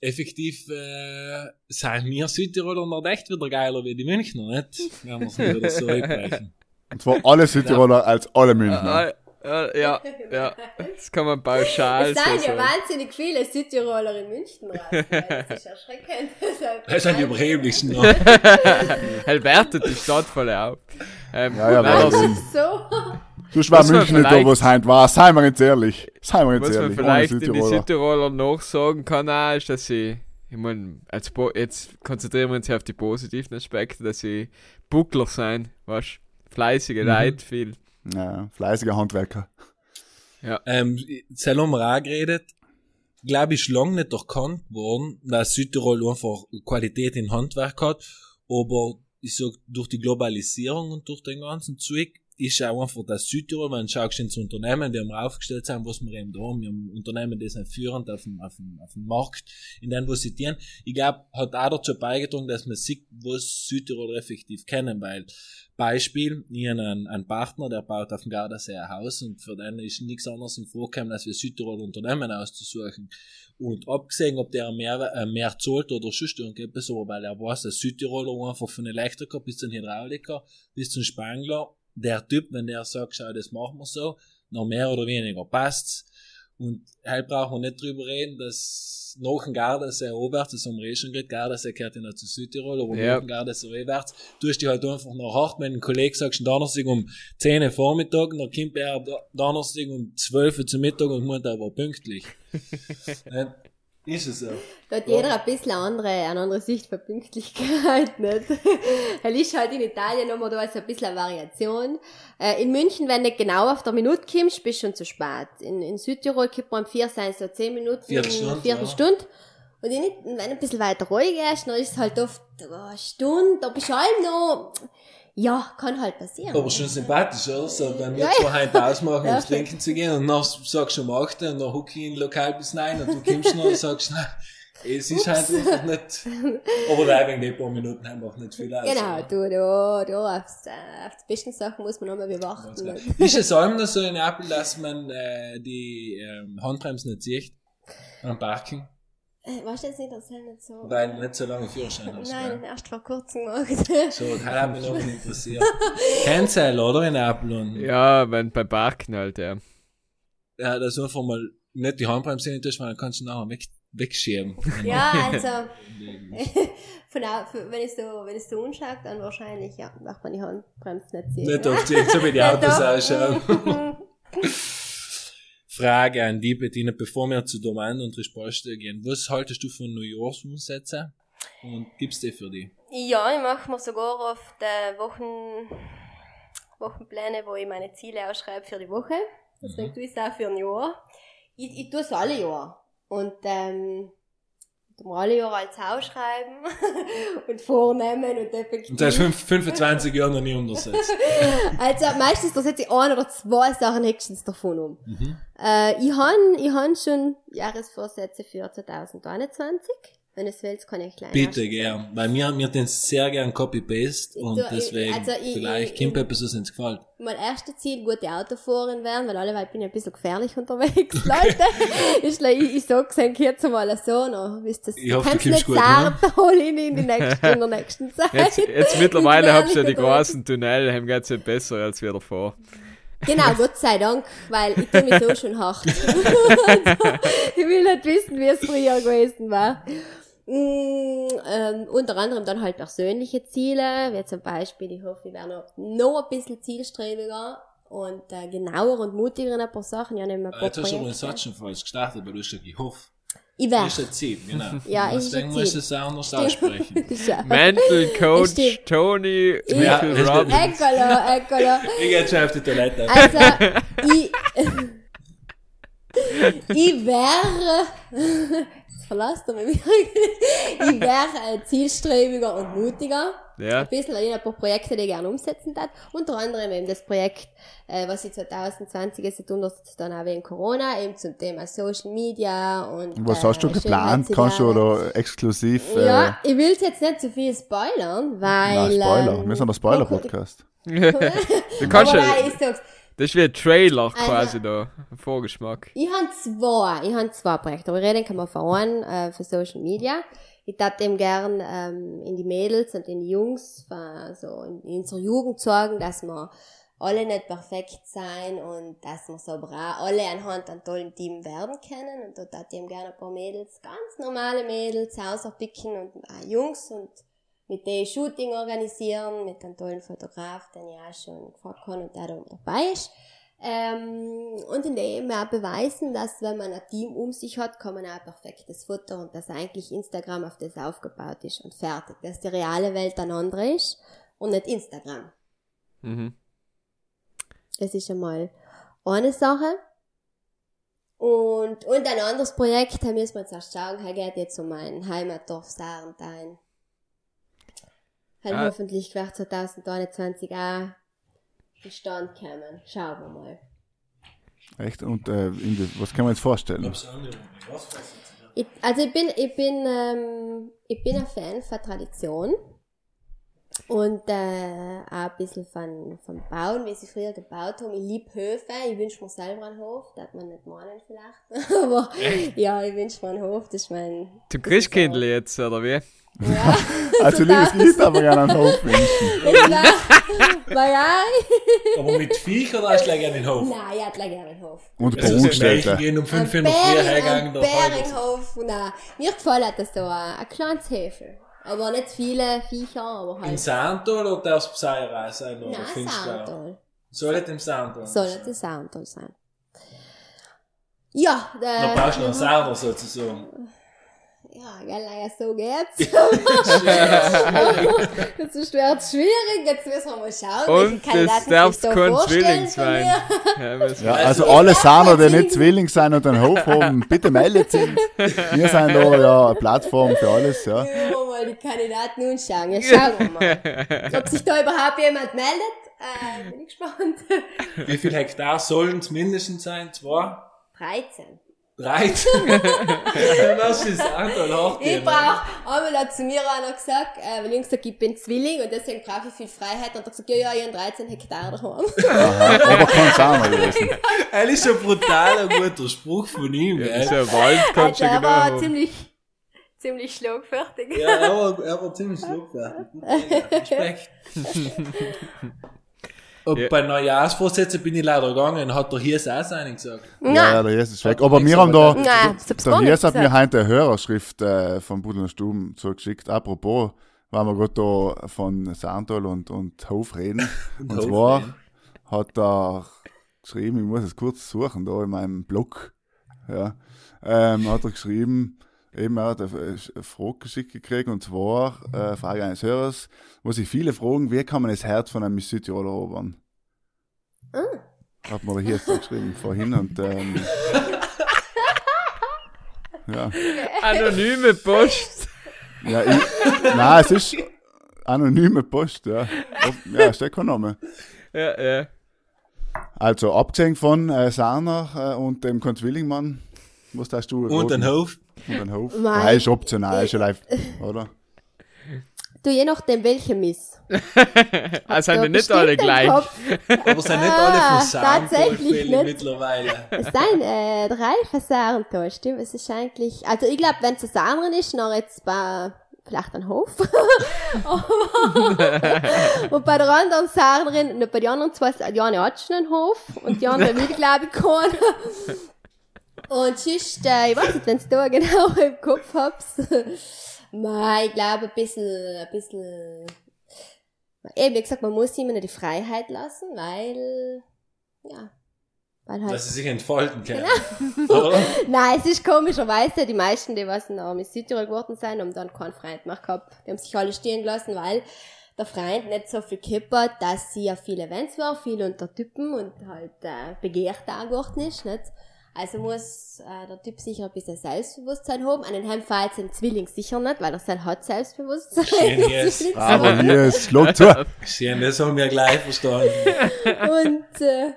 effektiv äh, sind wir Südtiroler noch echt wieder geiler wie die Münchner, nicht? Wenn wir es wieder so abbrechen. Und zwar alle Südtiroler als alle Münchner. Ah, ah, ja, ja, das kann man pauschal Es so sind ja sagen. wahnsinnig viele Südtiroler in München draußen. Das ist erschreckend. Das sind die überheblichsten noch. Er wertet die Stadt voll auf. Ähm, Ja, ja, nein, aber- das. Du war man München nicht da, es heint war. Seien wir jetzt ehrlich. Seien wir jetzt was man ehrlich. Ohne vielleicht in die Südtiroler. Südtiroler noch sagen kann, auch, ist, dass sie, ich meine, als po jetzt konzentrieren wir uns ja auf die positiven Aspekte, dass sie Buckler sein, was fleißige Mhm. Leute, viel. Ja, fleißiger Handwerker. Ähm, haben wir auch geredet. Glaube ich, lange nicht erkannt worden, dass Südtirol einfach Qualität in Handwerk hat. Aber ich sag, durch die Globalisierung und durch den ganzen Zeug ist auch einfach das Südtirol, wenn du schaust ins Unternehmen, die wir aufgestellt sind, was wir eben da haben. Wir haben Unternehmen, die sind führend auf dem, auf dem, auf dem Markt, in dem, wo sie dienen. Ich glaube, hat auch dazu beigetragen, dass man sieht, was Südtirol effektiv kennen, weil Beispiel, ich habe einen, einen Partner, der baut auf dem Gardasee ein Haus und für den ist nichts anderes im Vorkommen, als wir Südtirol Unternehmen auszusuchen. Und abgesehen, ob der mehr, äh, mehr zahlt oder sonst irgendetwas, aber weil er weiß, dass Südtiroler einfach von Elektriker bis zum Hydrauliker bis zum Spangler der Typ, wenn der sagt, schau, das machen wir so, noch mehr oder weniger passt's. Und halt brauchen wir nicht drüber reden, dass nach dem Gardasee abwärts, das haben wir eh schon geredet, Gardasee gehört ja noch zu Südtirol, aber Ja. nach dem Gardasee abwärts, tust du halt einfach noch hart, wenn ein Kollege sagst, Donnerstag um 10 Uhr Vormittag, dann kommt er Donnerstag um 12 Uhr zum Mittag und meint, er war pünktlich. Ja, ist es so. Da hat jeder ein bisschen andere, eine andere Sicht für Pünktlichkeit, nicht? Weil ist halt in Italien wir da also ein bisschen eine Variation. Äh, in München, wenn du nicht genau auf der Minute kommst, bist du schon zu spät. In, in Südtirol kommt man um vier sein, so zehn Minuten, Viertelstunde, Viertelstunde. Und in, wenn du ein bisschen weiter ruhig gehst, dann ist es halt oft oh, eine Stunde, da bist du allem noch, ja, kann halt passieren. Aber schon sympathisch, oder? So, wenn wir Ja, zwei heute ausmachen, Ja, stimmt. Trinken zu gehen, und dann sagst du um 8 Uhr, und dann huck ich in Lokal bis 9 und du kommst noch und sagst, nein, es ist halt einfach nicht, aber da wegen den paar Minuten einfach nicht viel aus. Genau, du, da, da, aufs, äh, auf die besten Sachen muss man nochmal bewachten. Nicht? Ist es allem noch so in Apple, dass man äh, die ähm, Handbremse nicht sieht am Parking, Äh, weißt du, das nicht, das halt nicht so. weil du nicht so lange Führerschein hast? Nein, gell? erst vor kurzem gemacht. So, das hat mich noch interessiert. Kennzeichen, oder? In Apple und Ja, wenn bei Parken halt, ja. ja, dass du einfach mal nicht die Handbremse nicht tust, weil dann kannst du nachher weg, wegschieben. ja, also, von, au- für- wenn ich so, wenn ich so unschaue, dann wahrscheinlich, ja, macht man die Handbremse nicht sehen. Nicht auf die, so wie die Autos ausschauen. Frage an die Bettina, bevor wir zu Domain und Resposte gehen. Was haltest du von Neujahrsumsätzen? Und gibt's die für die? Ja, ich mache mir sogar oft Wochen, Wochenpläne, wo ich meine Ziele ausschreibe für die Woche. Deswegen tue ich es auch für ein Jahr. Ich, ich tue es alle Jahr. Und ähm, mir alle Jahre als ausschreiben und vornehmen und effektiv. Und seit fünf- 25 Jahren noch nie umgesetzt. Also meistens da setze ich ein oder zwei Sachen höchstens davon um. Mhm. Äh, ich han ich han schon Jahresvorsätze für 2021. Wenn es willst, kann ich gleich Bitte, gern. Weil mir, mir den sehr gern Copy-Paste und ich- deswegen, also ich- vielleicht ich- kommt etwas, was uns gefällt. Mein erstes Ziel, gute Autofahrerin werden, weil alle, weil ich bin ja ein bisschen gefährlich unterwegs, Leute. ist, ich, ich sag's euch jetzt mal so, noch, wisst ihr, Ich du kannst nicht gut, sagen, da hol ich ihn in, die nächsten, in der nächsten Zeit. Jetzt, jetzt mittlerweile habt ihr ja die großen Tunnel, haben geht's ja besser als wir davor. Genau, Gott sei Dank, weil ich tue mich so schon hart. also, ich will nicht wissen, wie es früher gewesen war. Mm, ähm, unter anderem dann halt persönliche Ziele, wie zum Beispiel, ich hoffe, ich werde noch, noch ein bisschen zielstrebiger und äh, genauer und mutiger in ein paar Sachen. Ja, nehmen wir ein paar Jetzt hast du aber den Projekte. Satz schon falsch gestartet, weil du hast gesagt, ich hoffe. Ich Das werde. ist ein Ziel, genau. Ja, Und ein Deswegen musst du es auch anders aussprechen. Mental Coach. Tony Ja, Michael das- Robbins. Eckala, eckala. Ich geh jetzt schon auf die Toilette. Also, ich, ich wäre, jetzt verlasst er mich, ich wäre äh, zielstrebiger und mutiger. Ja. Ein bisschen in ein paar Projekte, die ich gerne umsetzen darf. Unter anderem eben das Projekt, äh, was ich 2020 jetzt tun das dann auch wegen Corona, eben zum Thema Social Media und Was äh, hast du geplant? Kannst du oder exklusiv? Äh, Ja, ich will jetzt nicht zu viel spoilern, weil... Nein, Spoiler. ähm, Wir sind der Spoiler-Podcast. Du kannst Aber ja, nein, ich sag's, das ist wie ein Trailer Also- quasi da. Ein Vorgeschmack. Ich habe zwei, ich habe zwei Projekte, aber ich rede kann man von einem, äh, für Social Media. Ich darf dem gern ähm, in die Mädels und in die Jungs, von, so in, in unserer Jugend sagen, dass wir alle nicht perfekt sein und dass wir so auch alle anhand an tollen Team werden können. Und da darf ich ihm gerne ein paar Mädels, ganz normale Mädels, auserpicken und auch Jungs und mit denen Shooting organisieren, mit einem tollen Fotograf, den ich auch schon gefragt habe und der da dabei ist. Ähm, und in dem auch beweisen, dass wenn man ein Team um sich hat, kann man auch ein perfektes Foto und dass eigentlich Instagram auf das aufgebaut ist und fertig. Dass die reale Welt eine andere ist und nicht Instagram. Mhm. Das ist einmal eine Sache. Und, und ein anderes Projekt, da müssen wir jetzt erst schauen, da geht jetzt um mein Heimatdorf Sarenthein. Halt Ah. hoffentlich wird 2021 auch Bestand kommen. Schauen wir mal. Echt? Und äh, in die, was kann man jetzt vorstellen? Ich, also ich bin, ich bin, ähm, ich bin ein Fan von Tradition und äh, auch ein bisschen von, von Bauen, wie sie früher gebaut haben. Ich liebe Höfe, ich wünsche mir selber einen Hof, das man nicht meinen vielleicht, aber ja, ich wünsche mir einen Hof, das ist mein... Zum Christkindl jetzt, oder wie? Ja, Also, liebes nicht, aber gerne einen Hof wünschen. ja, Aber mit Viech oder hast du gleich einen Hof? nein, ich hätte gerne einen Hof. Und Also, so Mädchen Brunstätte. gehen um 5 Ein in der Früh hergegangen, ein da Bäringhof, nein. Mir gefällt das so, ein, ein kleines Häfel. Aber nicht viele Viecher, aber Im halt. Sandtal oder darf es Pseierei sein? Oder Nein? Sandal. Soll nicht im Sandtal? Soll nicht ein Sandal sein. Ja, Da äh, brauchst du noch einen Sauer sozusagen. Ja, gell, ja, so geht's. das ist wird schwierig, jetzt müssen wir mal schauen. Und Kandidaten es darf sich da kein vorstellen Zwilling sein. Ja, also Also, alle Sander, die nicht Zwilling sein und einen Hof haben, bitte meldet sich. Wir sind da ja eine Plattform für alles, ja. Wir mal die Kandidaten anschauen. Ja, schauen wir mal. Ob sich da überhaupt jemand meldet, äh, bin ich gespannt. Wie viel Hektar sollen es mindestens sein? Zwei? 13. 13? das ist hoch. Ich brauch, einmal hat zu mir einer gesagt, äh, weil ich gesagt ich bin Zwilling und deswegen brauche ich viel Freiheit. Und er hat gesagt, ja, ja, ich habe 13 Hektar daheim. Aha, aber kein Sander gewesen. Das ist ein brutaler guter Spruch von ihm, Ja, ist ein Wald, kannst du er genau war haben. ziemlich, ziemlich schlagfertig. Ja, er war, er war ziemlich schlagfertig. Respekt. Und Ja. bei Neujahrsvorsätzen bin ich leider gegangen, hat der hier auch seinen gesagt. Ja, ja, Nein, der Jesus ist weg. Aber wir haben da, nein, der Jesus hat mir heute eine Hörerschrift äh, von Budel und Stuben zugeschickt. Apropos, weil wir gerade da von Sandal und, und Hof reden. Und, Hof zwar reden. hat er geschrieben, ich muss es kurz suchen, da in meinem Blog, ja, ähm, hat er geschrieben, eben er hat eine Frage geschickt gekriegt, und zwar, äh, Frage eines Hörers, wo sich viele fragen, wie kann man das Herz von einem Miss Südtirol erobern? Hat man da hier so geschrieben, vorhin, und, ähm, ja. Anonyme Post. Ja, ich, nein, es ist anonyme Post, ja. Ob- Ja, steht kein Name. Ja, ja. Also, abgesehen von äh, Sarner äh, und dem Konz Willingmann, was hast du? Und ein Hof. Und ein Hof. Nein. Nein, ist optional, ist ja live, oder? Du, je nachdem, welche Miss. Also Da sind nicht alle gleich. Kopf. Aber sind nicht Ah, alle Sandtal tatsächlich nicht. mittlerweile. Es sind äh, drei Versagen stimmt. Es ist eigentlich, also ich glaube, wenn es ein anderen ist, noch jetzt bei vielleicht ein Hof. und bei der anderen Sarnerin, und bei den anderen zwei, die eine hat schon einen Hof und die andere will, glaube ich, keinen. Und sonst, äh, ich weiß nicht, wenn du genau im Kopf habt. Nein, ich glaube, ein bisschen, ein bisschen, eben, wie gesagt, man muss ihm die Freiheit lassen, weil, ja, weil halt. Dass sie sich entfalten können. Genau. Nein, es ist komischerweise, die meisten, die was in der Miss Südtirol geworden sind, haben dann keinen Freund mehr gehabt. Die haben sich alle stehen gelassen, weil der Freund nicht so viel kippert, dass sie ja viele Events war, viel unter Typen und halt äh, begehrt auch geworden ist, nicht? Also muss äh, der Typ sicher ein bisschen Selbstbewusstsein haben. An den Heimfall sind Zwilling sicher nicht, weil er selbst hat Selbstbewusstsein. Schön, yes. Aber hier ist Schlag zu. Sehen, das haben wir gleich verstanden. Und äh,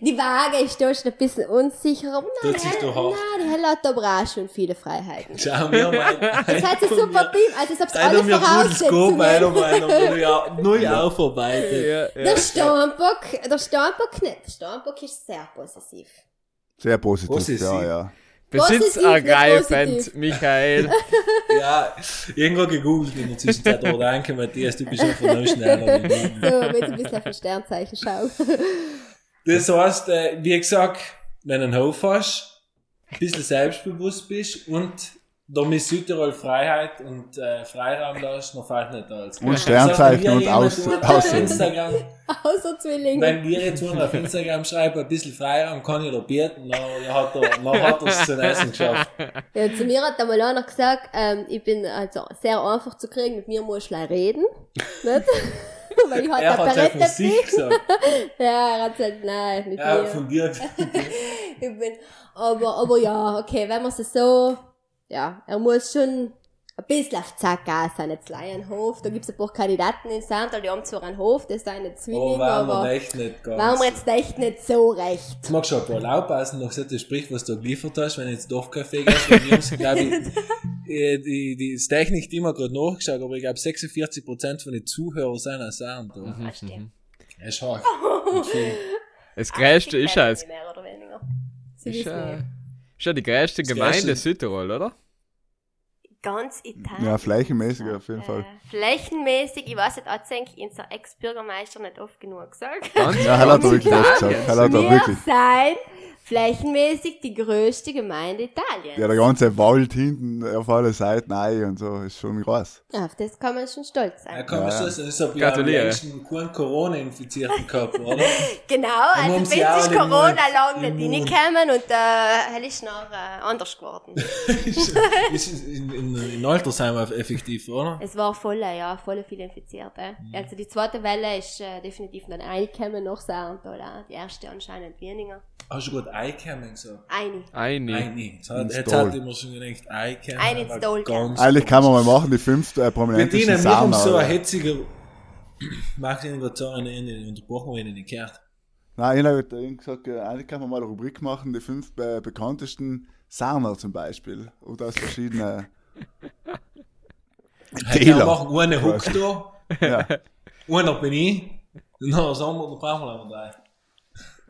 die Waage ist da schon ein bisschen unsicher. Aber nein, Tut sich die doch Hel- auch. nein, die Helle hat aber auch schon viele Freiheiten. Schauen wir mal. Das hat sie super Team, also es habt Einer alle mir Scope, einer meiner neu, au- neu aufarbeitet. Ja, Der. Steinbock, der Steinbock nicht. Der Steinbock ist sehr possessiv. Sehr positiv, Positiv. ja, ja. Besitzergreifend. Michael. Ja, irgendwo gegoogelt in der Zwischenzeit, aber danke, Matthias, du bist einfach noch schneller. So, wenn ein bisschen auf ein Sternzeichen schauen. Das heißt, äh, wie gesagt, wenn du einen Hof hast, ein bisschen selbstbewusst bist und da mit Südtirol Freiheit und äh, Freiraum lässt, dann fällt nicht alles. Und Sternzeichen und Aus- Aussehen. Instagram, Außer Zwillinge. wenn wir jetzt unten auf Instagram schreiben, ein bisschen Freiraum kann ich da bieten, dann hat er, dann hat er es zum Essen geschafft. Ja, zu mir hat einmal einer gesagt, ähm, ich bin also sehr einfach zu kriegen, mit mir musst du gleich reden. nicht? Weil ich halt Er hat bin. gesagt. Ja, er hat gesagt, nein, mit Ja, mir. von dir. ich bin, aber, aber ja, okay, wenn man es so, ja, er muss schon ein bisschen auf Zack gehen sein, jetzt leider ein Hof, da gibt's ein paar Kandidaten in Sandal, die haben zwar einen Hof, das sind nicht Oh, Zwillinge, wir aber echt nicht ganz. waren wir jetzt echt nicht so recht. Jetzt magst du ein paar aufpassen, noch gesagt, das Sprich, was du geliefert hast, wenn du jetzt Dorfcafé gehst, weil wir haben glaube ich, die, die, das Technik-Team hat gerade nachgeschaut, aber ich glaube 46% von den Zuhörern sind aus Sound. da. Das stimmt. Das ist hart. Viel. Das größte ist ja, ist, ist ja, ist ja die größte Gemeinde Südtirol, oder? Ganz Italien. Ja, flächenmäßig auf jeden Fall. Äh, flächenmäßig, ich weiß nicht, hat eigentlich unser Ex-Bürgermeister nicht oft genug gesagt. Ganz, Ja, hat er wirklich oft gesagt. Hat er da Wir wirklich. sein flächenmäßig die größte Gemeinde Italiens. Ja, der ganze Wald hinten auf alle Seiten ein und so ist schon groß. Auf das kann man schon stolz Ja, sein. Ja, ist ja. das, das habe ich am Gratuliere. längsten keinen Corona-Infizierten gehabt, oder? Genau, also sich alle Corona lang nicht reingekommen und äh, hell ist noch äh, anders geworden. ist ist in, in, in Altersheim effektiv, oder? es war voll, ja, voll viele Infizierte. Mhm. Also die zweite Welle ist äh, definitiv dann reingekommen, noch Saarlandtal, auch. die erste anscheinend weniger. Hast du gerade Eikämmen gesagt? Eine. Eine. Nicht. Jetzt hat, jetzt hat immer schon gedacht, Eikämmen. Ein ins aber Stall Eigentlich kann man mal machen, die fünf äh, Mit prominentesten ihnen, wir haben Sauna. so ein oder? hetziger. Habe unterbrochen, wenn ich nicht gehört. Nein, ich habe eben gesagt, äh, eigentlich kann man mal eine Rubrik machen, die fünf äh, bekanntesten Sauner zum Beispiel. Und aus verschiedenen. Hey, Dealer. wir machen einen Hook da, Ja. einer bin ich, und dann sagen wir, dann brauchen wir noch drei.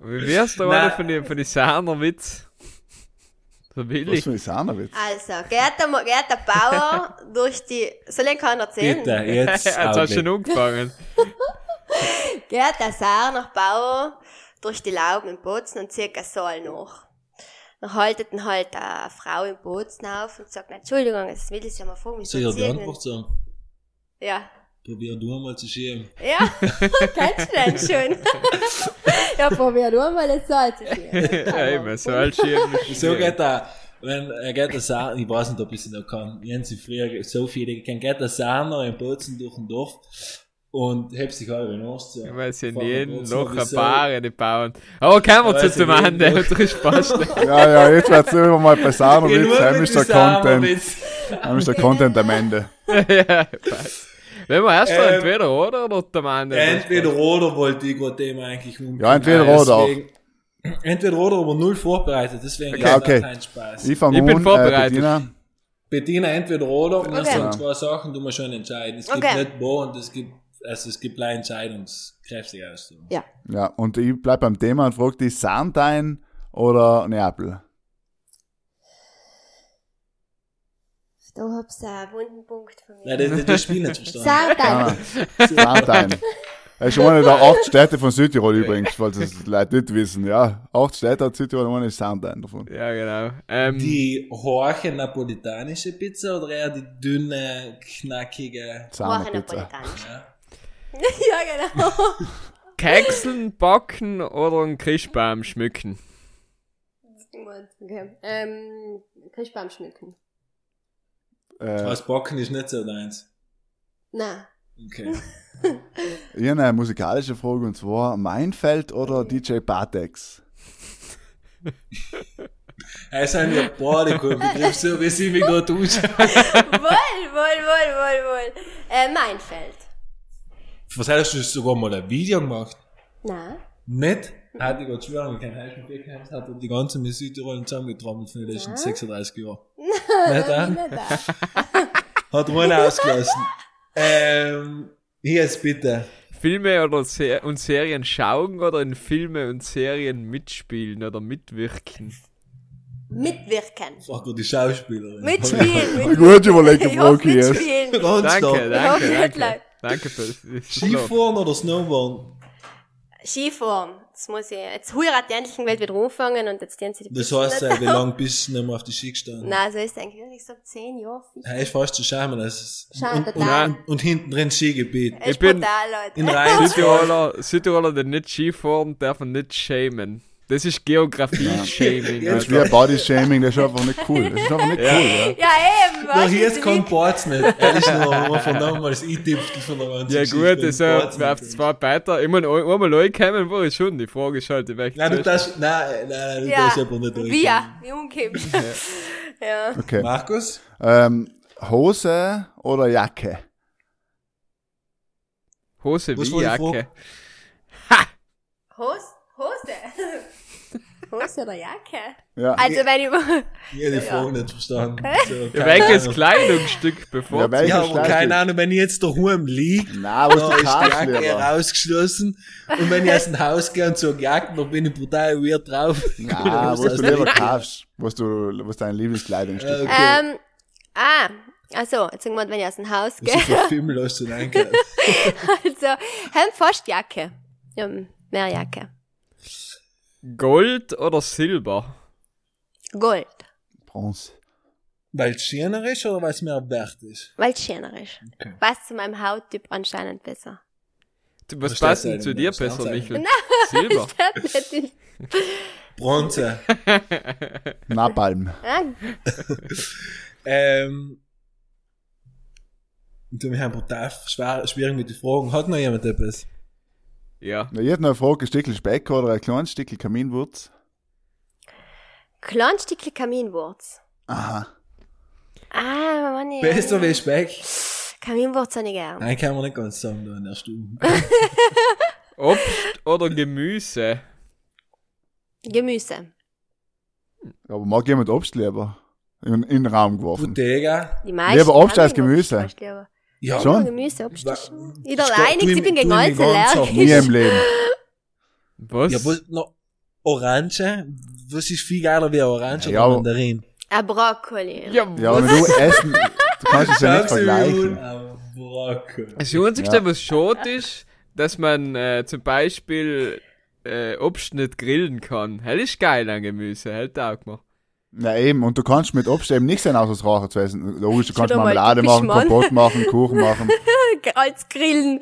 Wie wär's da alle von die, von die Sahner Witz? So Was billig. für ein Saunerwitz. Also, geht der, geht der Bauer durch die, soll ich keiner erzählen? Bitte, jetzt. Jetzt hast du schon angefangen. Geht der Saar nach Bauer durch die Lauben im Bozen und zieht ein Saal nach. Dann haltet ihn halt eine Frau im Bozen auf und sagt, Entschuldigung, das will ich ja mal fragen, wieso Soll ich dir die Antwort sagen? Ja. Probier du einmal zu schieben. Ja, kennst du den schon? ja, probier du mal das Saal zu schieben. ja, so alt schieben. So geht er, wenn er geht der Sahner, ich weiß nicht, ob ich es noch kann, ich habe sie früher so viele, kann geht der Sahner in Bozen durch den Dorf und hebt sich halbe Nase Fahren jedem Bozen, Loch aber ein paar nicht bauen. Aber kommen wir zu. Loch- Und das passt. Ja, ja, jetzt wird's immer mal bei Saunerwitz. Genug Heim mit ist der Content. Witz. Heim ist der Content am Ende. ja, passt. Wenn wir erst Ähm, entweder oder oder der Mann. Entweder oder wollte ich gerade dem eigentlich um. Ja, entweder oder. deswegen- Entweder oder, aber null vorbereitet, deswegen okay. das kein Spaß. Ich Ich bin an, vorbereitet. Äh, Bettina. Bettina, entweder oder, und das Okay. sind zwei Sachen, du musst schon entscheiden. Es gibt Okay. nicht wo und es gibt, also es gibt eine Entscheidungskräftig aus. Ja. Ja, und ich bleib beim Thema und frage dich, Sandtein oder Neapel? Da hab's einen wunden Punkt von mir. Nein, das, das, das Spiel nicht verstanden. Sardine. Ah, Sandtein. Das ist eine der acht Städte von Südtirol übrigens, falls das die Leute nicht wissen. Ja, acht Städte hat Südtirol und eine ist Sandtein davon. Ja, genau. Ähm, Die hohe napolitanische Pizza oder eher die dünne, knackige? Woche Saunerpizza. Napolitanisch. Ja. ja, genau. Kekseln, backen oder einen Christbaum schmücken. Okay. Ähm, Christbaum schmücken. Äh, Was Backen ist nicht so deins. Na, Okay. ich habe eine musikalische Frage und zwar Meinfeld oder DJ Batex? Es sind ja beide kein Begriff, so wie sie mich gerade anschauen. wohl, wohl, wohl, wohl, wohl. Äh, Meinfeld. Was hast du sogar mal ein Video gemacht? Na, Nicht? Hat ich gerade schwören, kein Heißen Beckheim hat er die ganze mit Südtirol zusammengetrommelt von den letzten 36 Jahren. Nicht da. Hat einer ausgelassen. ähm, hier ist bitte. Filme oder Ser und Serien schauen oder in Filme und Serien mitspielen oder mitwirken? Mitwirken. Frag doch die Schauspielerin. Mitspielen. Eine mit- gute überlegte Ich hoffe, Frage jetzt. mitspielen. Danke, danke, danke. Danke das Skifahren oder Snowboarden? Skifahren. Jetzt muss ich, jetzt heiraten die endlich Welt wieder anfangen und jetzt gehen sie die Das heißt, nicht äh, wie lange bist du nicht mehr auf die Ski gestanden? Nein, so ist es eigentlich. Ich sag zehn Jahre. Er ist fast zu schämen. Das ist Schade, und, total. und, und hinten drin Skigebiet. Es ist bin brutal, Leute. In Reihen. Südtiroler, Südtiroler, die nicht Skifahren, dürfen nicht schämen. Das ist Geografie-Shaming. Ja. Das ist wie ein Body-Shaming, das ist einfach nicht cool. Das ist einfach nicht cool, ja. Ja, eben. Weißt hier ist kein wie- Ports nicht. Er ist nur von damals das i-Tipfel von der ganzen Ja gut, das ist ja auf zwei weiter. Ich meine, einmal reinkommen war ich schon. Die Frage ist halt, weg. Nein, du darfst, nein, nein, nein, du Ja, darfst aber nicht wie, wie umgekippt. ja. Okay. Markus? Ähm, Hose oder Jacke? Hose Was wie Jacke. Hose? Hose? Hose oder Jacke? Ja. Also wenn ich... Ich hätte die Frage nicht verstanden. So, Ja, welches. Kleidungsstück bevor? Ja, welches Ja, aber keine Ahnung, wenn ich jetzt daheim liege, Nein, du ist die Jacke lieber. rausgeschlossen. Und wenn ich aus dem Haus gehe und sage Jacke, dann bin ich brutal weird drauf. Nein, was du lieber kaufst. Was du, was dein Lieblingskleidungsstück ist. Okay. ähm, ah, Also, jetzt irgendwann, wenn ich aus dem Haus gehe. ist ein Film, los du einkaufen. Also, Hemd, fast Jacke. Ja, mehr Jacke. Gold oder Silber? Gold. Bronze. Weil es schöner ist oder weil es mehr wert ist? Weil es schöner ist. Okay. Passt zu meinem Hauttyp anscheinend besser. Du, was passt denn zu dir besser? Michel? Silber. Das nicht. Bronze. Napalm. Ähm. Du, wir haben brutal schwer, schwierig mit den Fragen. Hat noch jemand etwas? Ja. Na, Ich hätte noch eine Frage, ein Stückchen Speck oder ein kleines Stückchen Kaminwurz? Klein Stückchen Kaminwurz. Aha. Ah, Mann, ja. Besser wie Speck? Kaminwurz habe ich gern. Nein, kann man nicht ganz sagen, da in der Stube. Obst oder Gemüse? Gemüse. Aber mag jemand Obst lieber? In, in den Raum geworfen. Bottega. Die meisten Lieber Obst als Gemüse. Obst lieber. Ja, Schon? Gemüse, Obst Wa- alleinig, du ich bin gegen alles allergisch. Nie im Leben. Was? Ja, aber noch Orange, was ist viel geiler wie Orange Ja, oder Mandarin? Ein Brokkoli. ja, Ja, aber was? wenn du essen, du kannst es ja nicht vergleichen. Brokkoli. Das Einzige, Ja. was schade ist, dass man äh, zum Beispiel äh, Obst nicht grillen kann. Hell ist geil an Gemüse, hell taugt mir. Ja, eben. Und du kannst mit Obst eben nicht sein, außer das Rauchen zu essen. Logisch, du kannst Marmelade machen, Mann. Kompott machen, Kuchen machen. Als Grillen.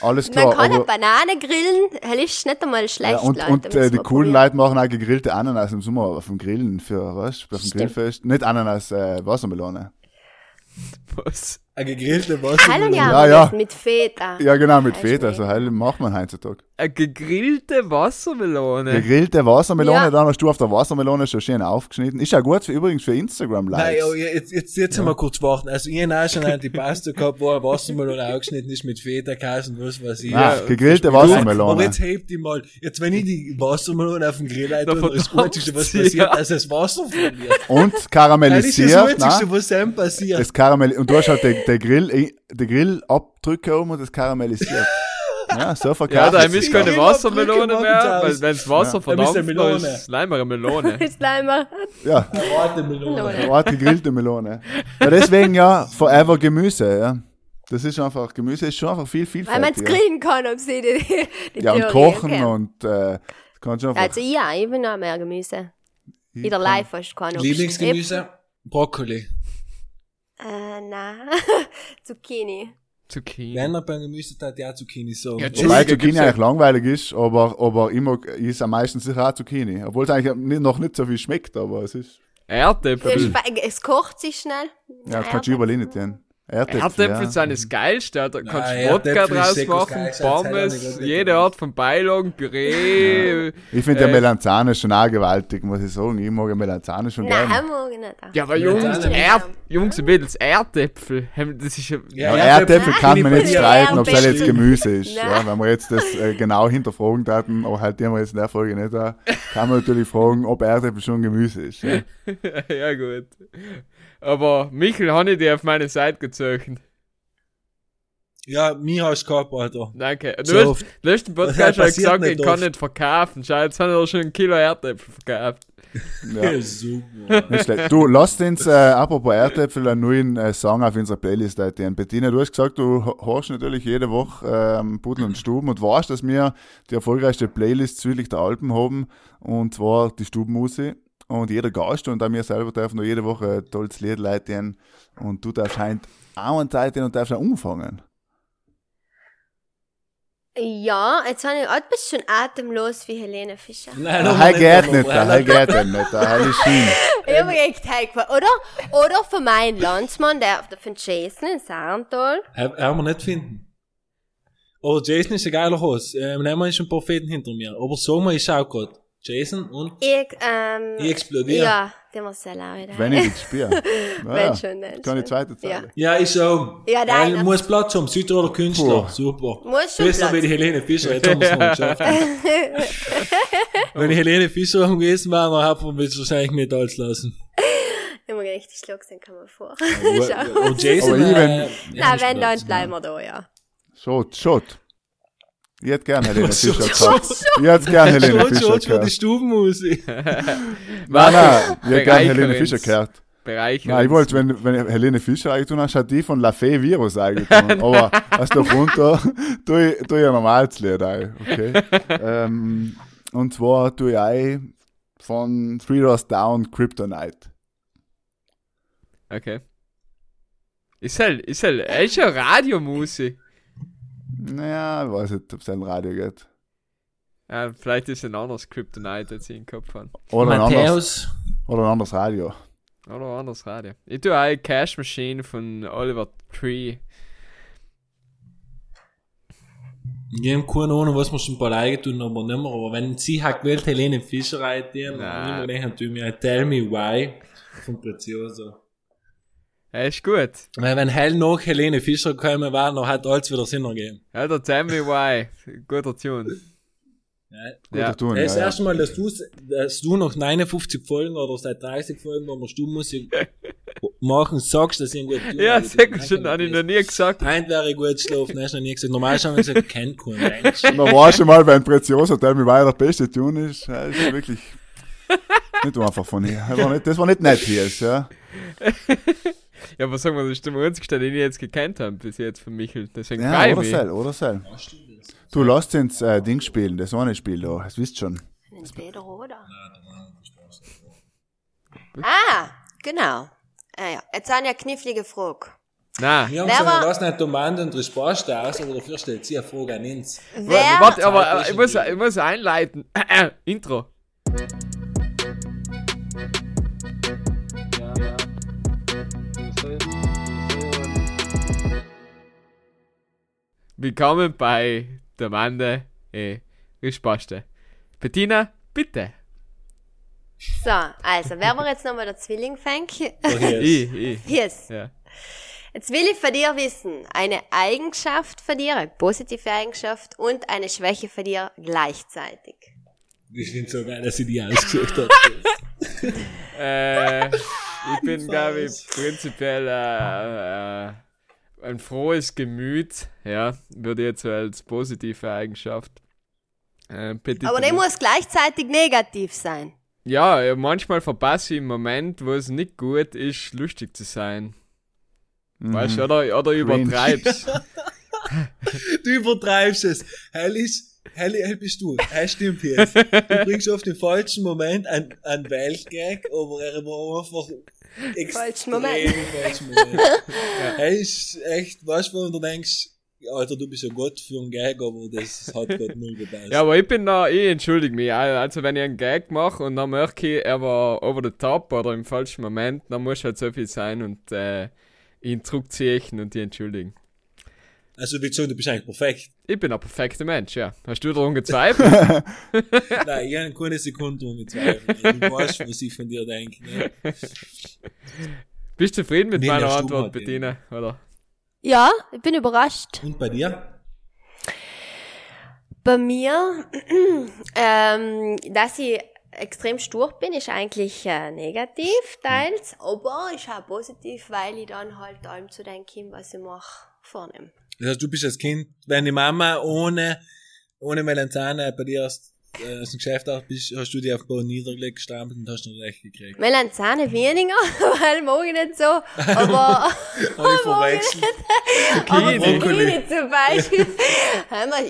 Alles Man klar. kann eine aber, Banane grillen, das ist nicht einmal schlecht, ja, und Leute. und äh, die coolen probieren. Leute machen auch gegrillte Ananas im Sommer auf dem Grillen für, was? Auf dem. Grillfest. Nicht Ananas, äh, Wassermelone. Was? Eine gegrillte Wassermelone. ja, Ja, ja. mit Feta. Ja, genau, mit. Feta. So heil macht man heutzutage. Eine gegrillte Wassermelone. Gegrillte Wassermelone, Ja. dann hast du auf der Wassermelone schon schön aufgeschnitten. Ist ja gut für, übrigens für Instagram Nein, jetzt, jetzt, jetzt mal kurz warten. Also, ich habe auch schon eine Pasta gehabt, wo ein Wassermelone aufgeschnitten ist mit Feta-Käse und was weiß ich. Nein, Ja, gegrillte Du, Aber Wassermelone. jetzt hebt die mal. Jetzt, wenn ich die Wassermelone auf den Grill leite, Da ist das Gutste, was sie, passiert, ja. dass das Wasser verliert. Und Das ist das karamellisiert. Witzigste, nein, was dann passiert. das Karamell und du hast halt den, den Grill, den Grillabdrücke oben und das karamellisiert. ja, so Ja, verkauft da es ist keine Ja, Wassermelone mehr, weil wenn das Wasser Ja. Dann ist verdampft, eine dann Melone. ist eine Melone. Ist leider. Ja, eine Art gegrillte Melone. Ja, deswegen ja, forever Gemüse, ja. Das ist einfach, Gemüse ist schon einfach viel Weil man es grillen kann, ob sie die, die Ja, und kochen kennen. und, äh, kannst du einfach. Also ja, ich bin auch mehr Gemüse. ich In der kann- Live fast kann Lieblingsgemüse? Brokkoli. Äh, nein. Zucchini. Zucchini. Wenn er beim Gemüse hat, ja Zucchini so. Ja, Wobei Zucchini eigentlich langweilig ist, aber, aber immer ist am meisten sicher auch Zucchini. Obwohl es eigentlich noch nicht so viel schmeckt, aber es ist, Es, Erdäpfel. es kocht sich schnell. ja, das kannst du überall nicht tun. Erdäpfel, Erdäpfel ja. sind das Geilste, da kannst du Wodka draus machen, Pommes, jede. Art von Beilagen, Püree. Ich finde ja Äh, Melanzane schon auch gewaltig, muss ich sagen. Ich mag ja Melanzane schon Nein, gerne. nicht. Ja, aber Ja, Jungs, Erd, Jungs und Mädels, Erdäpfel, das ist ja... Ja, Ja, Erdäpfel kann man nicht Ja, streiten, ob es jetzt Gemüse ist. Ja, wenn wir jetzt das äh, genau hinterfragen taten, aber halt die haben wir jetzt in der Folge nicht da, kann man natürlich fragen, ob Erdäpfel schon Gemüse ist. Ja. ja, gut. Aber Michel, habe ich dir auf meine Seite gezogen. Ja, mir hast du gehabt, Alter. Danke. Du So hast letzten Podcast schon gesagt, nicht ich kann oft. nicht verkaufen. Schau, jetzt haben wir schon ein Kilo Erdäpfel verkauft. Ja. super. Nicht schlecht. Du, lasst uns, äh, apropos Erdäpfel, einen neuen äh, Song auf unserer Playlist eintieren. Bettina, du hast gesagt, du hörst natürlich jede Woche ähm, Pudel und Stuben und weißt, dass wir die erfolgreichste Playlist südlich der Alpen haben, und zwar die Stubenmusik. Und jeder Gast und auch wir selber dürfen noch jede Woche ein tolles Lied leiten. Und du darfst halt auch eine Zeit und darfst auch umfangen. Ja, jetzt habe ich ein bisschen atemlos wie Helene Fischer. Nein, noch hei nicht, geht aber nicht, Brenner. hei geht nicht, hei ist hin. Ich habe mir echt heimgefahren. Oder, oder für meinen Landsmann, der, der von Jason in. Haben haben wir nicht finden. Oh, Jason ist ein geiler Host. Ähm, nehmen wir schon Propheten hinter mir. Aber so mal, ich schau grad. Jason und Ich, ähm. ich explodiere. Ja, der muss sehr laut. Wenn ich dich spiele. Wenn schon, dann Kann ich zweite Zeile. Ja, ich auch. Ja, Weil nein, ich muss Platz haben. Südtiroler Künstler. Puh. Super. Muss schon Besser Platz. wie die Helene Fischer. Jetzt haben wir es noch geschafft. Wenn ich Helene Fischer gewesen wäre, dann hätte man es wahrscheinlich mit alles lassen. Mir gedacht, ich schlag's den kann man vor. Aber Jason, ich, wenn- äh, ja, Na, wenn, dann bleiben wir da, ja. Schott, Schott. Ich hätte gerne Helene Fischer gehabt. Ich hätte gerne Helene Fischer für die gehört. Stubenmusik. Nein, nein, ich hätte gerne Helene. Fischer gehört. Bereichern. Nein, ich wollte, wenn, wenn Helene Fischer eingetun hast, hat die von La Fee Virus eingetun. Aber was da runter, tue ich, tue ich ein normales Lied ein, okay? ähm, und zwar tue ich ein von Three Doors Down Kryptonite. Okay. Ist halt, ist halt, ist ja Radiomusik. Naja, ich weiß nicht, ob es ein Radio geht. Ja, vielleicht ist ein anderes Kryptonite, als ich im Kopf habe. Oder ein, anderes, oder ein anderes Radio. Oder ein anderes Radio. Ich tue auch Cash Machine von Oliver Tree. Ich habe keine Ahnung, was wir schon bei Leuten tun, aber nicht mehr. Aber wenn sie hat gewählt, Helene Fischer reiten, dann habe ich mir gedacht, mir Tell Me Why von Prezioso. Er ist gut. Weil wenn Hell nach Helene Fischer gekommen wäre, dann hat alles wieder Sinn ergeben. Ja, der Tell Me Why. Guter Tune. Guter Ja. Ton, Das ja, ja. erste Mal, dass, du's- dass du nach 59 Folgen oder seit 30 Folgen, wo wir Stummmusik machen, sagst, dass ich einen guten Ton Ja, habe. sag schon, habe ich noch nie gesagt. Ein wäre gut geschlafen, hast du noch nie gesagt. Normal haben wir gesagt, kennt kein Mensch. Und da war schon mal, wenn Prezioso Tell Me Why der beste Tune ist, ja, ist wirklich nicht einfach von ihr. Das war nicht, das war nicht nett hier, ja. Ja, aber sagen wir, das ist der einzige, den ich jetzt gekannt habe, bis jetzt von Michel. Deswegen Ja, oder. Sel, oder Sel. Du lasst ins äh, Ding spielen, das eine Spiel da, das wisst schon. Entweder oder. Ah, genau. Ah, ja. Jetzt eine ja knifflige Frage. Nein. Wir haben gesagt, lassen nicht Demand und Resposte aus, aber dafür stellt sie eine Frage an uns. Warte, aber ich muss, ich muss einleiten. Intro. Willkommen bei der Mande äh, Rispaste. Bettina, bitte. so, also, wer war jetzt nochmal der Zwillingfänk? Daher ist- Ich, ich. Yes. Ja. Jetzt will ich von dir wissen, eine Eigenschaft von dir, eine positive Eigenschaft und eine Schwäche von dir gleichzeitig. Ich finde so geil, dass sie die ausgesucht hat. Äh, ich bin, glaube ich, prinzipiell äh, äh, ein frohes Gemüt. Ja, würde ich jetzt so als positive Eigenschaft. Äh. Aber der muss gleichzeitig negativ sein. Ja, manchmal verpasse ich im Moment, wo es nicht gut ist, lustig zu sein. Weißt du, oder, oder übertreib's. Du übertreibst es. Hell ist, hell, hell bist du. Hell stimmt jetzt. Du bringst auf den falschen Moment einen, einen Weltgag, aber er war einfach extrem Falschen Moment. falschen Moment. Hell ist echt, weißt du, wenn du denkst, Alter, du bist ja Gott für einen Gag, aber das hat Gott null gepasst. Ja, aber ich bin da, ich entschuldige mich. Also, wenn ich einen Gag mache und dann merke ich, er war over the top oder im falschen Moment, dann muss halt so viel sein und äh, ihn zurückziehen und die entschuldigen. Also, wie gesagt, du bist eigentlich perfekt. Ich bin ein perfekter Mensch, ja. Hast du daran gezweifelt? Nein, ich habe keine Sekunde dran gezweifelt. Du weißt, was ich von dir denke. Ne? Bist du zufrieden mit Nee, meiner Antwort. Bettina? Oder? Ja, ich bin überrascht. Und bei dir? Bei mir, ähm, dass ich extrem stur bin, ist eigentlich äh, negativ teils, aber ist auch positiv, weil ich dann halt allem zu denken, was ich mache, vornehme. Das heißt, du bist als Kind, wenn die Mama ohne, ohne Melanzane bei dir aus, äh, aus dem Geschäft auch bist, hast du die auf den Boden niedergelegt, gestampelt und hast noch recht gekriegt. Melanzane weniger, weil mag ich nicht so, aber Habe ich verwechselt. Aber Brokkoli. Zum Beispiel.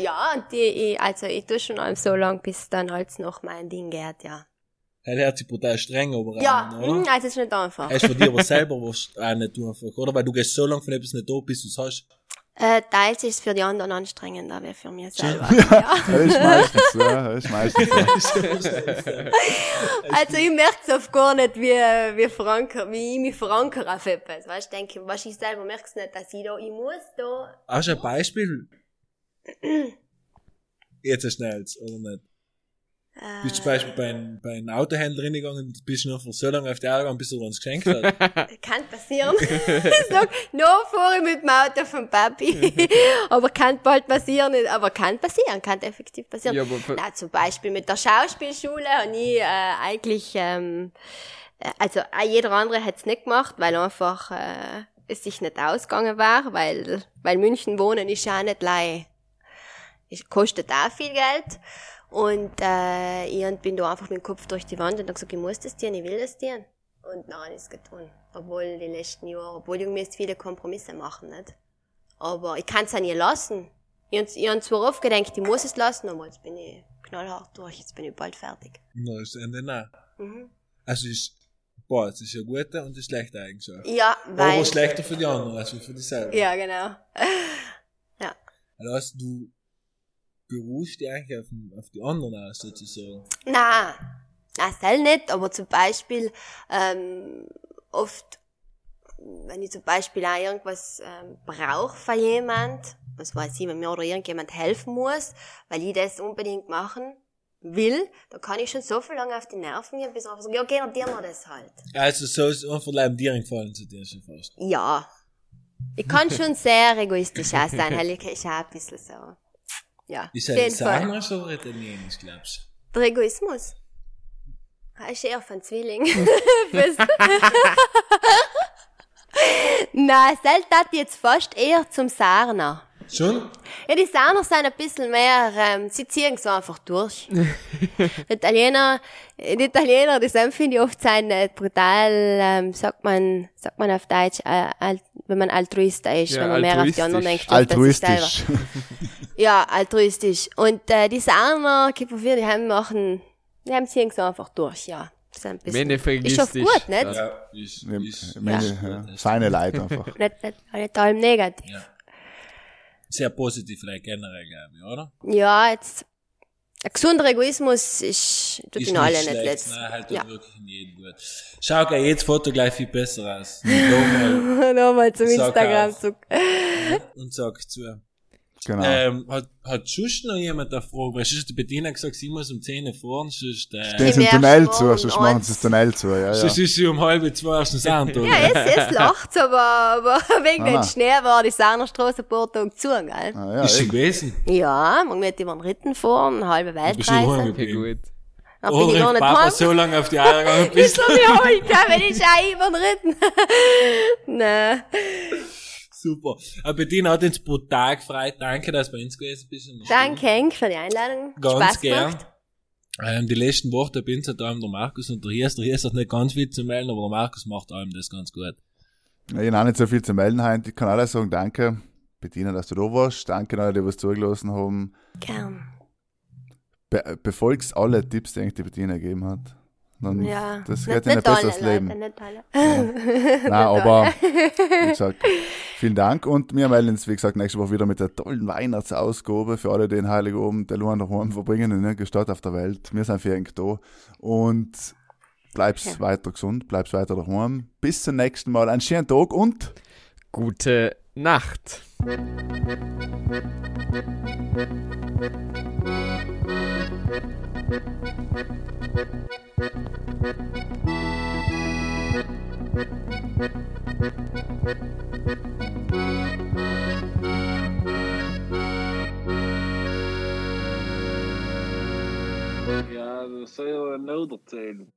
Ja, und die, ich, also ich tue schon allem so lang, bis dann halt noch mein Ding geht, ja. Er hat sich brutal streng aber Ja, oder? mm, also ist nicht einfach. Hast von dir aber selber was auch nicht einfach, oder? Weil du gehst so lange von etwas nicht da, bis du es hast. Äh, teils ist es für die anderen anstrengender wie für mich selber. ja. Das ist meistens so, das ist meistens so. Also ich merke es oft gar nicht, wie, wie, veranker, wie ich mich verankere auf etwas. Weißt du, denke, was ich selber merke es nicht, dass ich da, ich muss da. Hast du ein Beispiel? Jetzt ein schnelles, oder nicht? Äh, Bist du zum Beispiel bei einem, bei einem Autohändler hingegangen und bist noch so lange auf die Augen gegangen, bis er uns geschenkt hat? Kann passieren. ich sag, noch fahre ich mit dem Auto vom Papi. aber kann bald passieren. Aber kann passieren, kann effektiv passieren. Ja, aber für- Na, zum Beispiel mit der Schauspielschule habe ich äh, eigentlich, ähm, äh, also auch jeder andere hätte es nicht gemacht, weil einfach äh, es sich nicht ausgegangen war, weil, weil München wohnen ist ja auch nicht lei. Es kostet auch viel Geld. Und äh, ich bin da einfach mit dem Kopf durch die Wand und habe gesagt, ich muss das tun, ich will das tun. und dann ist getan. Obwohl die letzten Jahre, obwohl ich müsste viele Kompromisse machen, nicht? Aber ich kann es auch nie lassen. Ich habe ich hab zwar oft gedacht, ich muss es lassen, aber jetzt bin ich knallhart durch, jetzt bin ich bald fertig. Na, ist Ende nah. Mhm. Also ist, boah, es ist eine gute und eine schlechte Eigenschaft. Ja, weil... Aber schlechter für die anderen als für dich selber. Ja, genau. Ja. Also du beruhst dich eigentlich auf, auf die anderen aus, sozusagen. Na, na, soll nicht, aber zum Beispiel, ähm, oft, wenn ich zum Beispiel auch irgendwas ähm, brauche von jemand, was weiß ich, wenn mir oder irgendjemand helfen muss, weil ich das unbedingt machen will, da kann ich schon so viel lange auf die Nerven gehen, bis ich einfach sage, ja, geh und dir mal das halt. Also so ist einfach Leib dir gefallen zu dir schon fast. Ja. Ich kann schon sehr egoistisch auch sein, weil ich ist auch ein bisschen so. Ja, Ist auf jeden Fall. Sahnisch oder Italienisch, glaubst Der Egoismus. Er ist eher von Zwilling. Fürs- Nein, selbst hat jetzt fast eher zum Sarner. Schon? Ja, die Sarner sind ein bisschen mehr, ähm, sie ziehen so einfach durch. die Italiener, die Italiener, die sind, finde ich, oft sind äh, brutal, ähm, sagt man, sagt man auf Deutsch, äh, al- wenn man altruist ist, Ja, wenn man mehr auf die anderen altruistisch. denkt. Altruistisch. Ja, altruistisch. Und äh, die Sarner, Kippervier, die haben machen, die haben ziehen so einfach durch, ja. Das ist ein bisschen, ist schon gut, nicht? Ja, ist, Ja, ist, meine, ist, ja, ist feine Leute einfach. Nicht, nicht, nicht allem negativ. Ja. Sehr positiv generell, glaube ich, oder? Ja, jetzt, ein gesunder Egoismus ist, tut Ist in alle nicht schlecht, letzt. Nein, halt Ja. ja. wirklich in jedem gut. Schau, gleich jedes Foto gleich viel besser aus. Nochmal Nochmal zum Sag Instagram auf. zu. und sag zu. Genau. Ähm, hat, hat sonst noch jemand eine Frage? Weil sonst hat die Bettina gesagt, sie muss um 10 Uhr fahren, sonst, äh, Stehen sie im Tunnel zu, sonst machen sie das Tunnel zu. Ja, ja. sonst ist sie um halb zwei aus dem Sound, oder? Ja, es, es lacht, aber, aber wegen Ah, dem. Schnee war die Sarnerstraße ein paar Tage zu, gell? Ah, ja, ist sie gewesen? Ja, man wird über den Ritten fahren, eine halbe Bist du Weltreise. Okay, geblieben? gut. Dann bin ich Ulrich gar nicht Papa heim. so lange auf die Eier gegangen Ist bist. so wie heute, wenn ich auch über den Ritten. Nein. Super. Aber Bettina hat uns brutal gefreut. Danke, dass du bei uns gewesen bist. Danke, Henk, für die Einladung. Ganz Spaß gern. gemacht. Ähm, die letzten Wochen, da bin ich da der Markus und der Hiers. Der Hiers hat nicht ganz viel zu melden, aber der Markus macht allem das ganz gut. Ich habe auch nicht so viel zu melden heute. Ich kann alles sagen, danke, Bettina, dass du da warst. Danke an alle, die was zugelassen haben. Gern. Be befolgst alle Tipps, die eigentlich die Bettina gegeben hat. Dann, Ja. Das in ein besseres Leben. Leute, nicht alle. Nein, aber wie gesagt, vielen Dank und wir melden uns, wie gesagt, nächste Woche wieder mit der tollen Weihnachtsausgabe für alle, die in Heiligabend der Luan daheim verbringen in irgendeiner Stadt auf der Welt. Wir sind für euch da und bleibst Ja. weiter gesund, bleibst weiter daheim. Bis zum nächsten Mal. Einen schönen Tag und Gute Nacht. Ja, dat zou wel nodig zijn.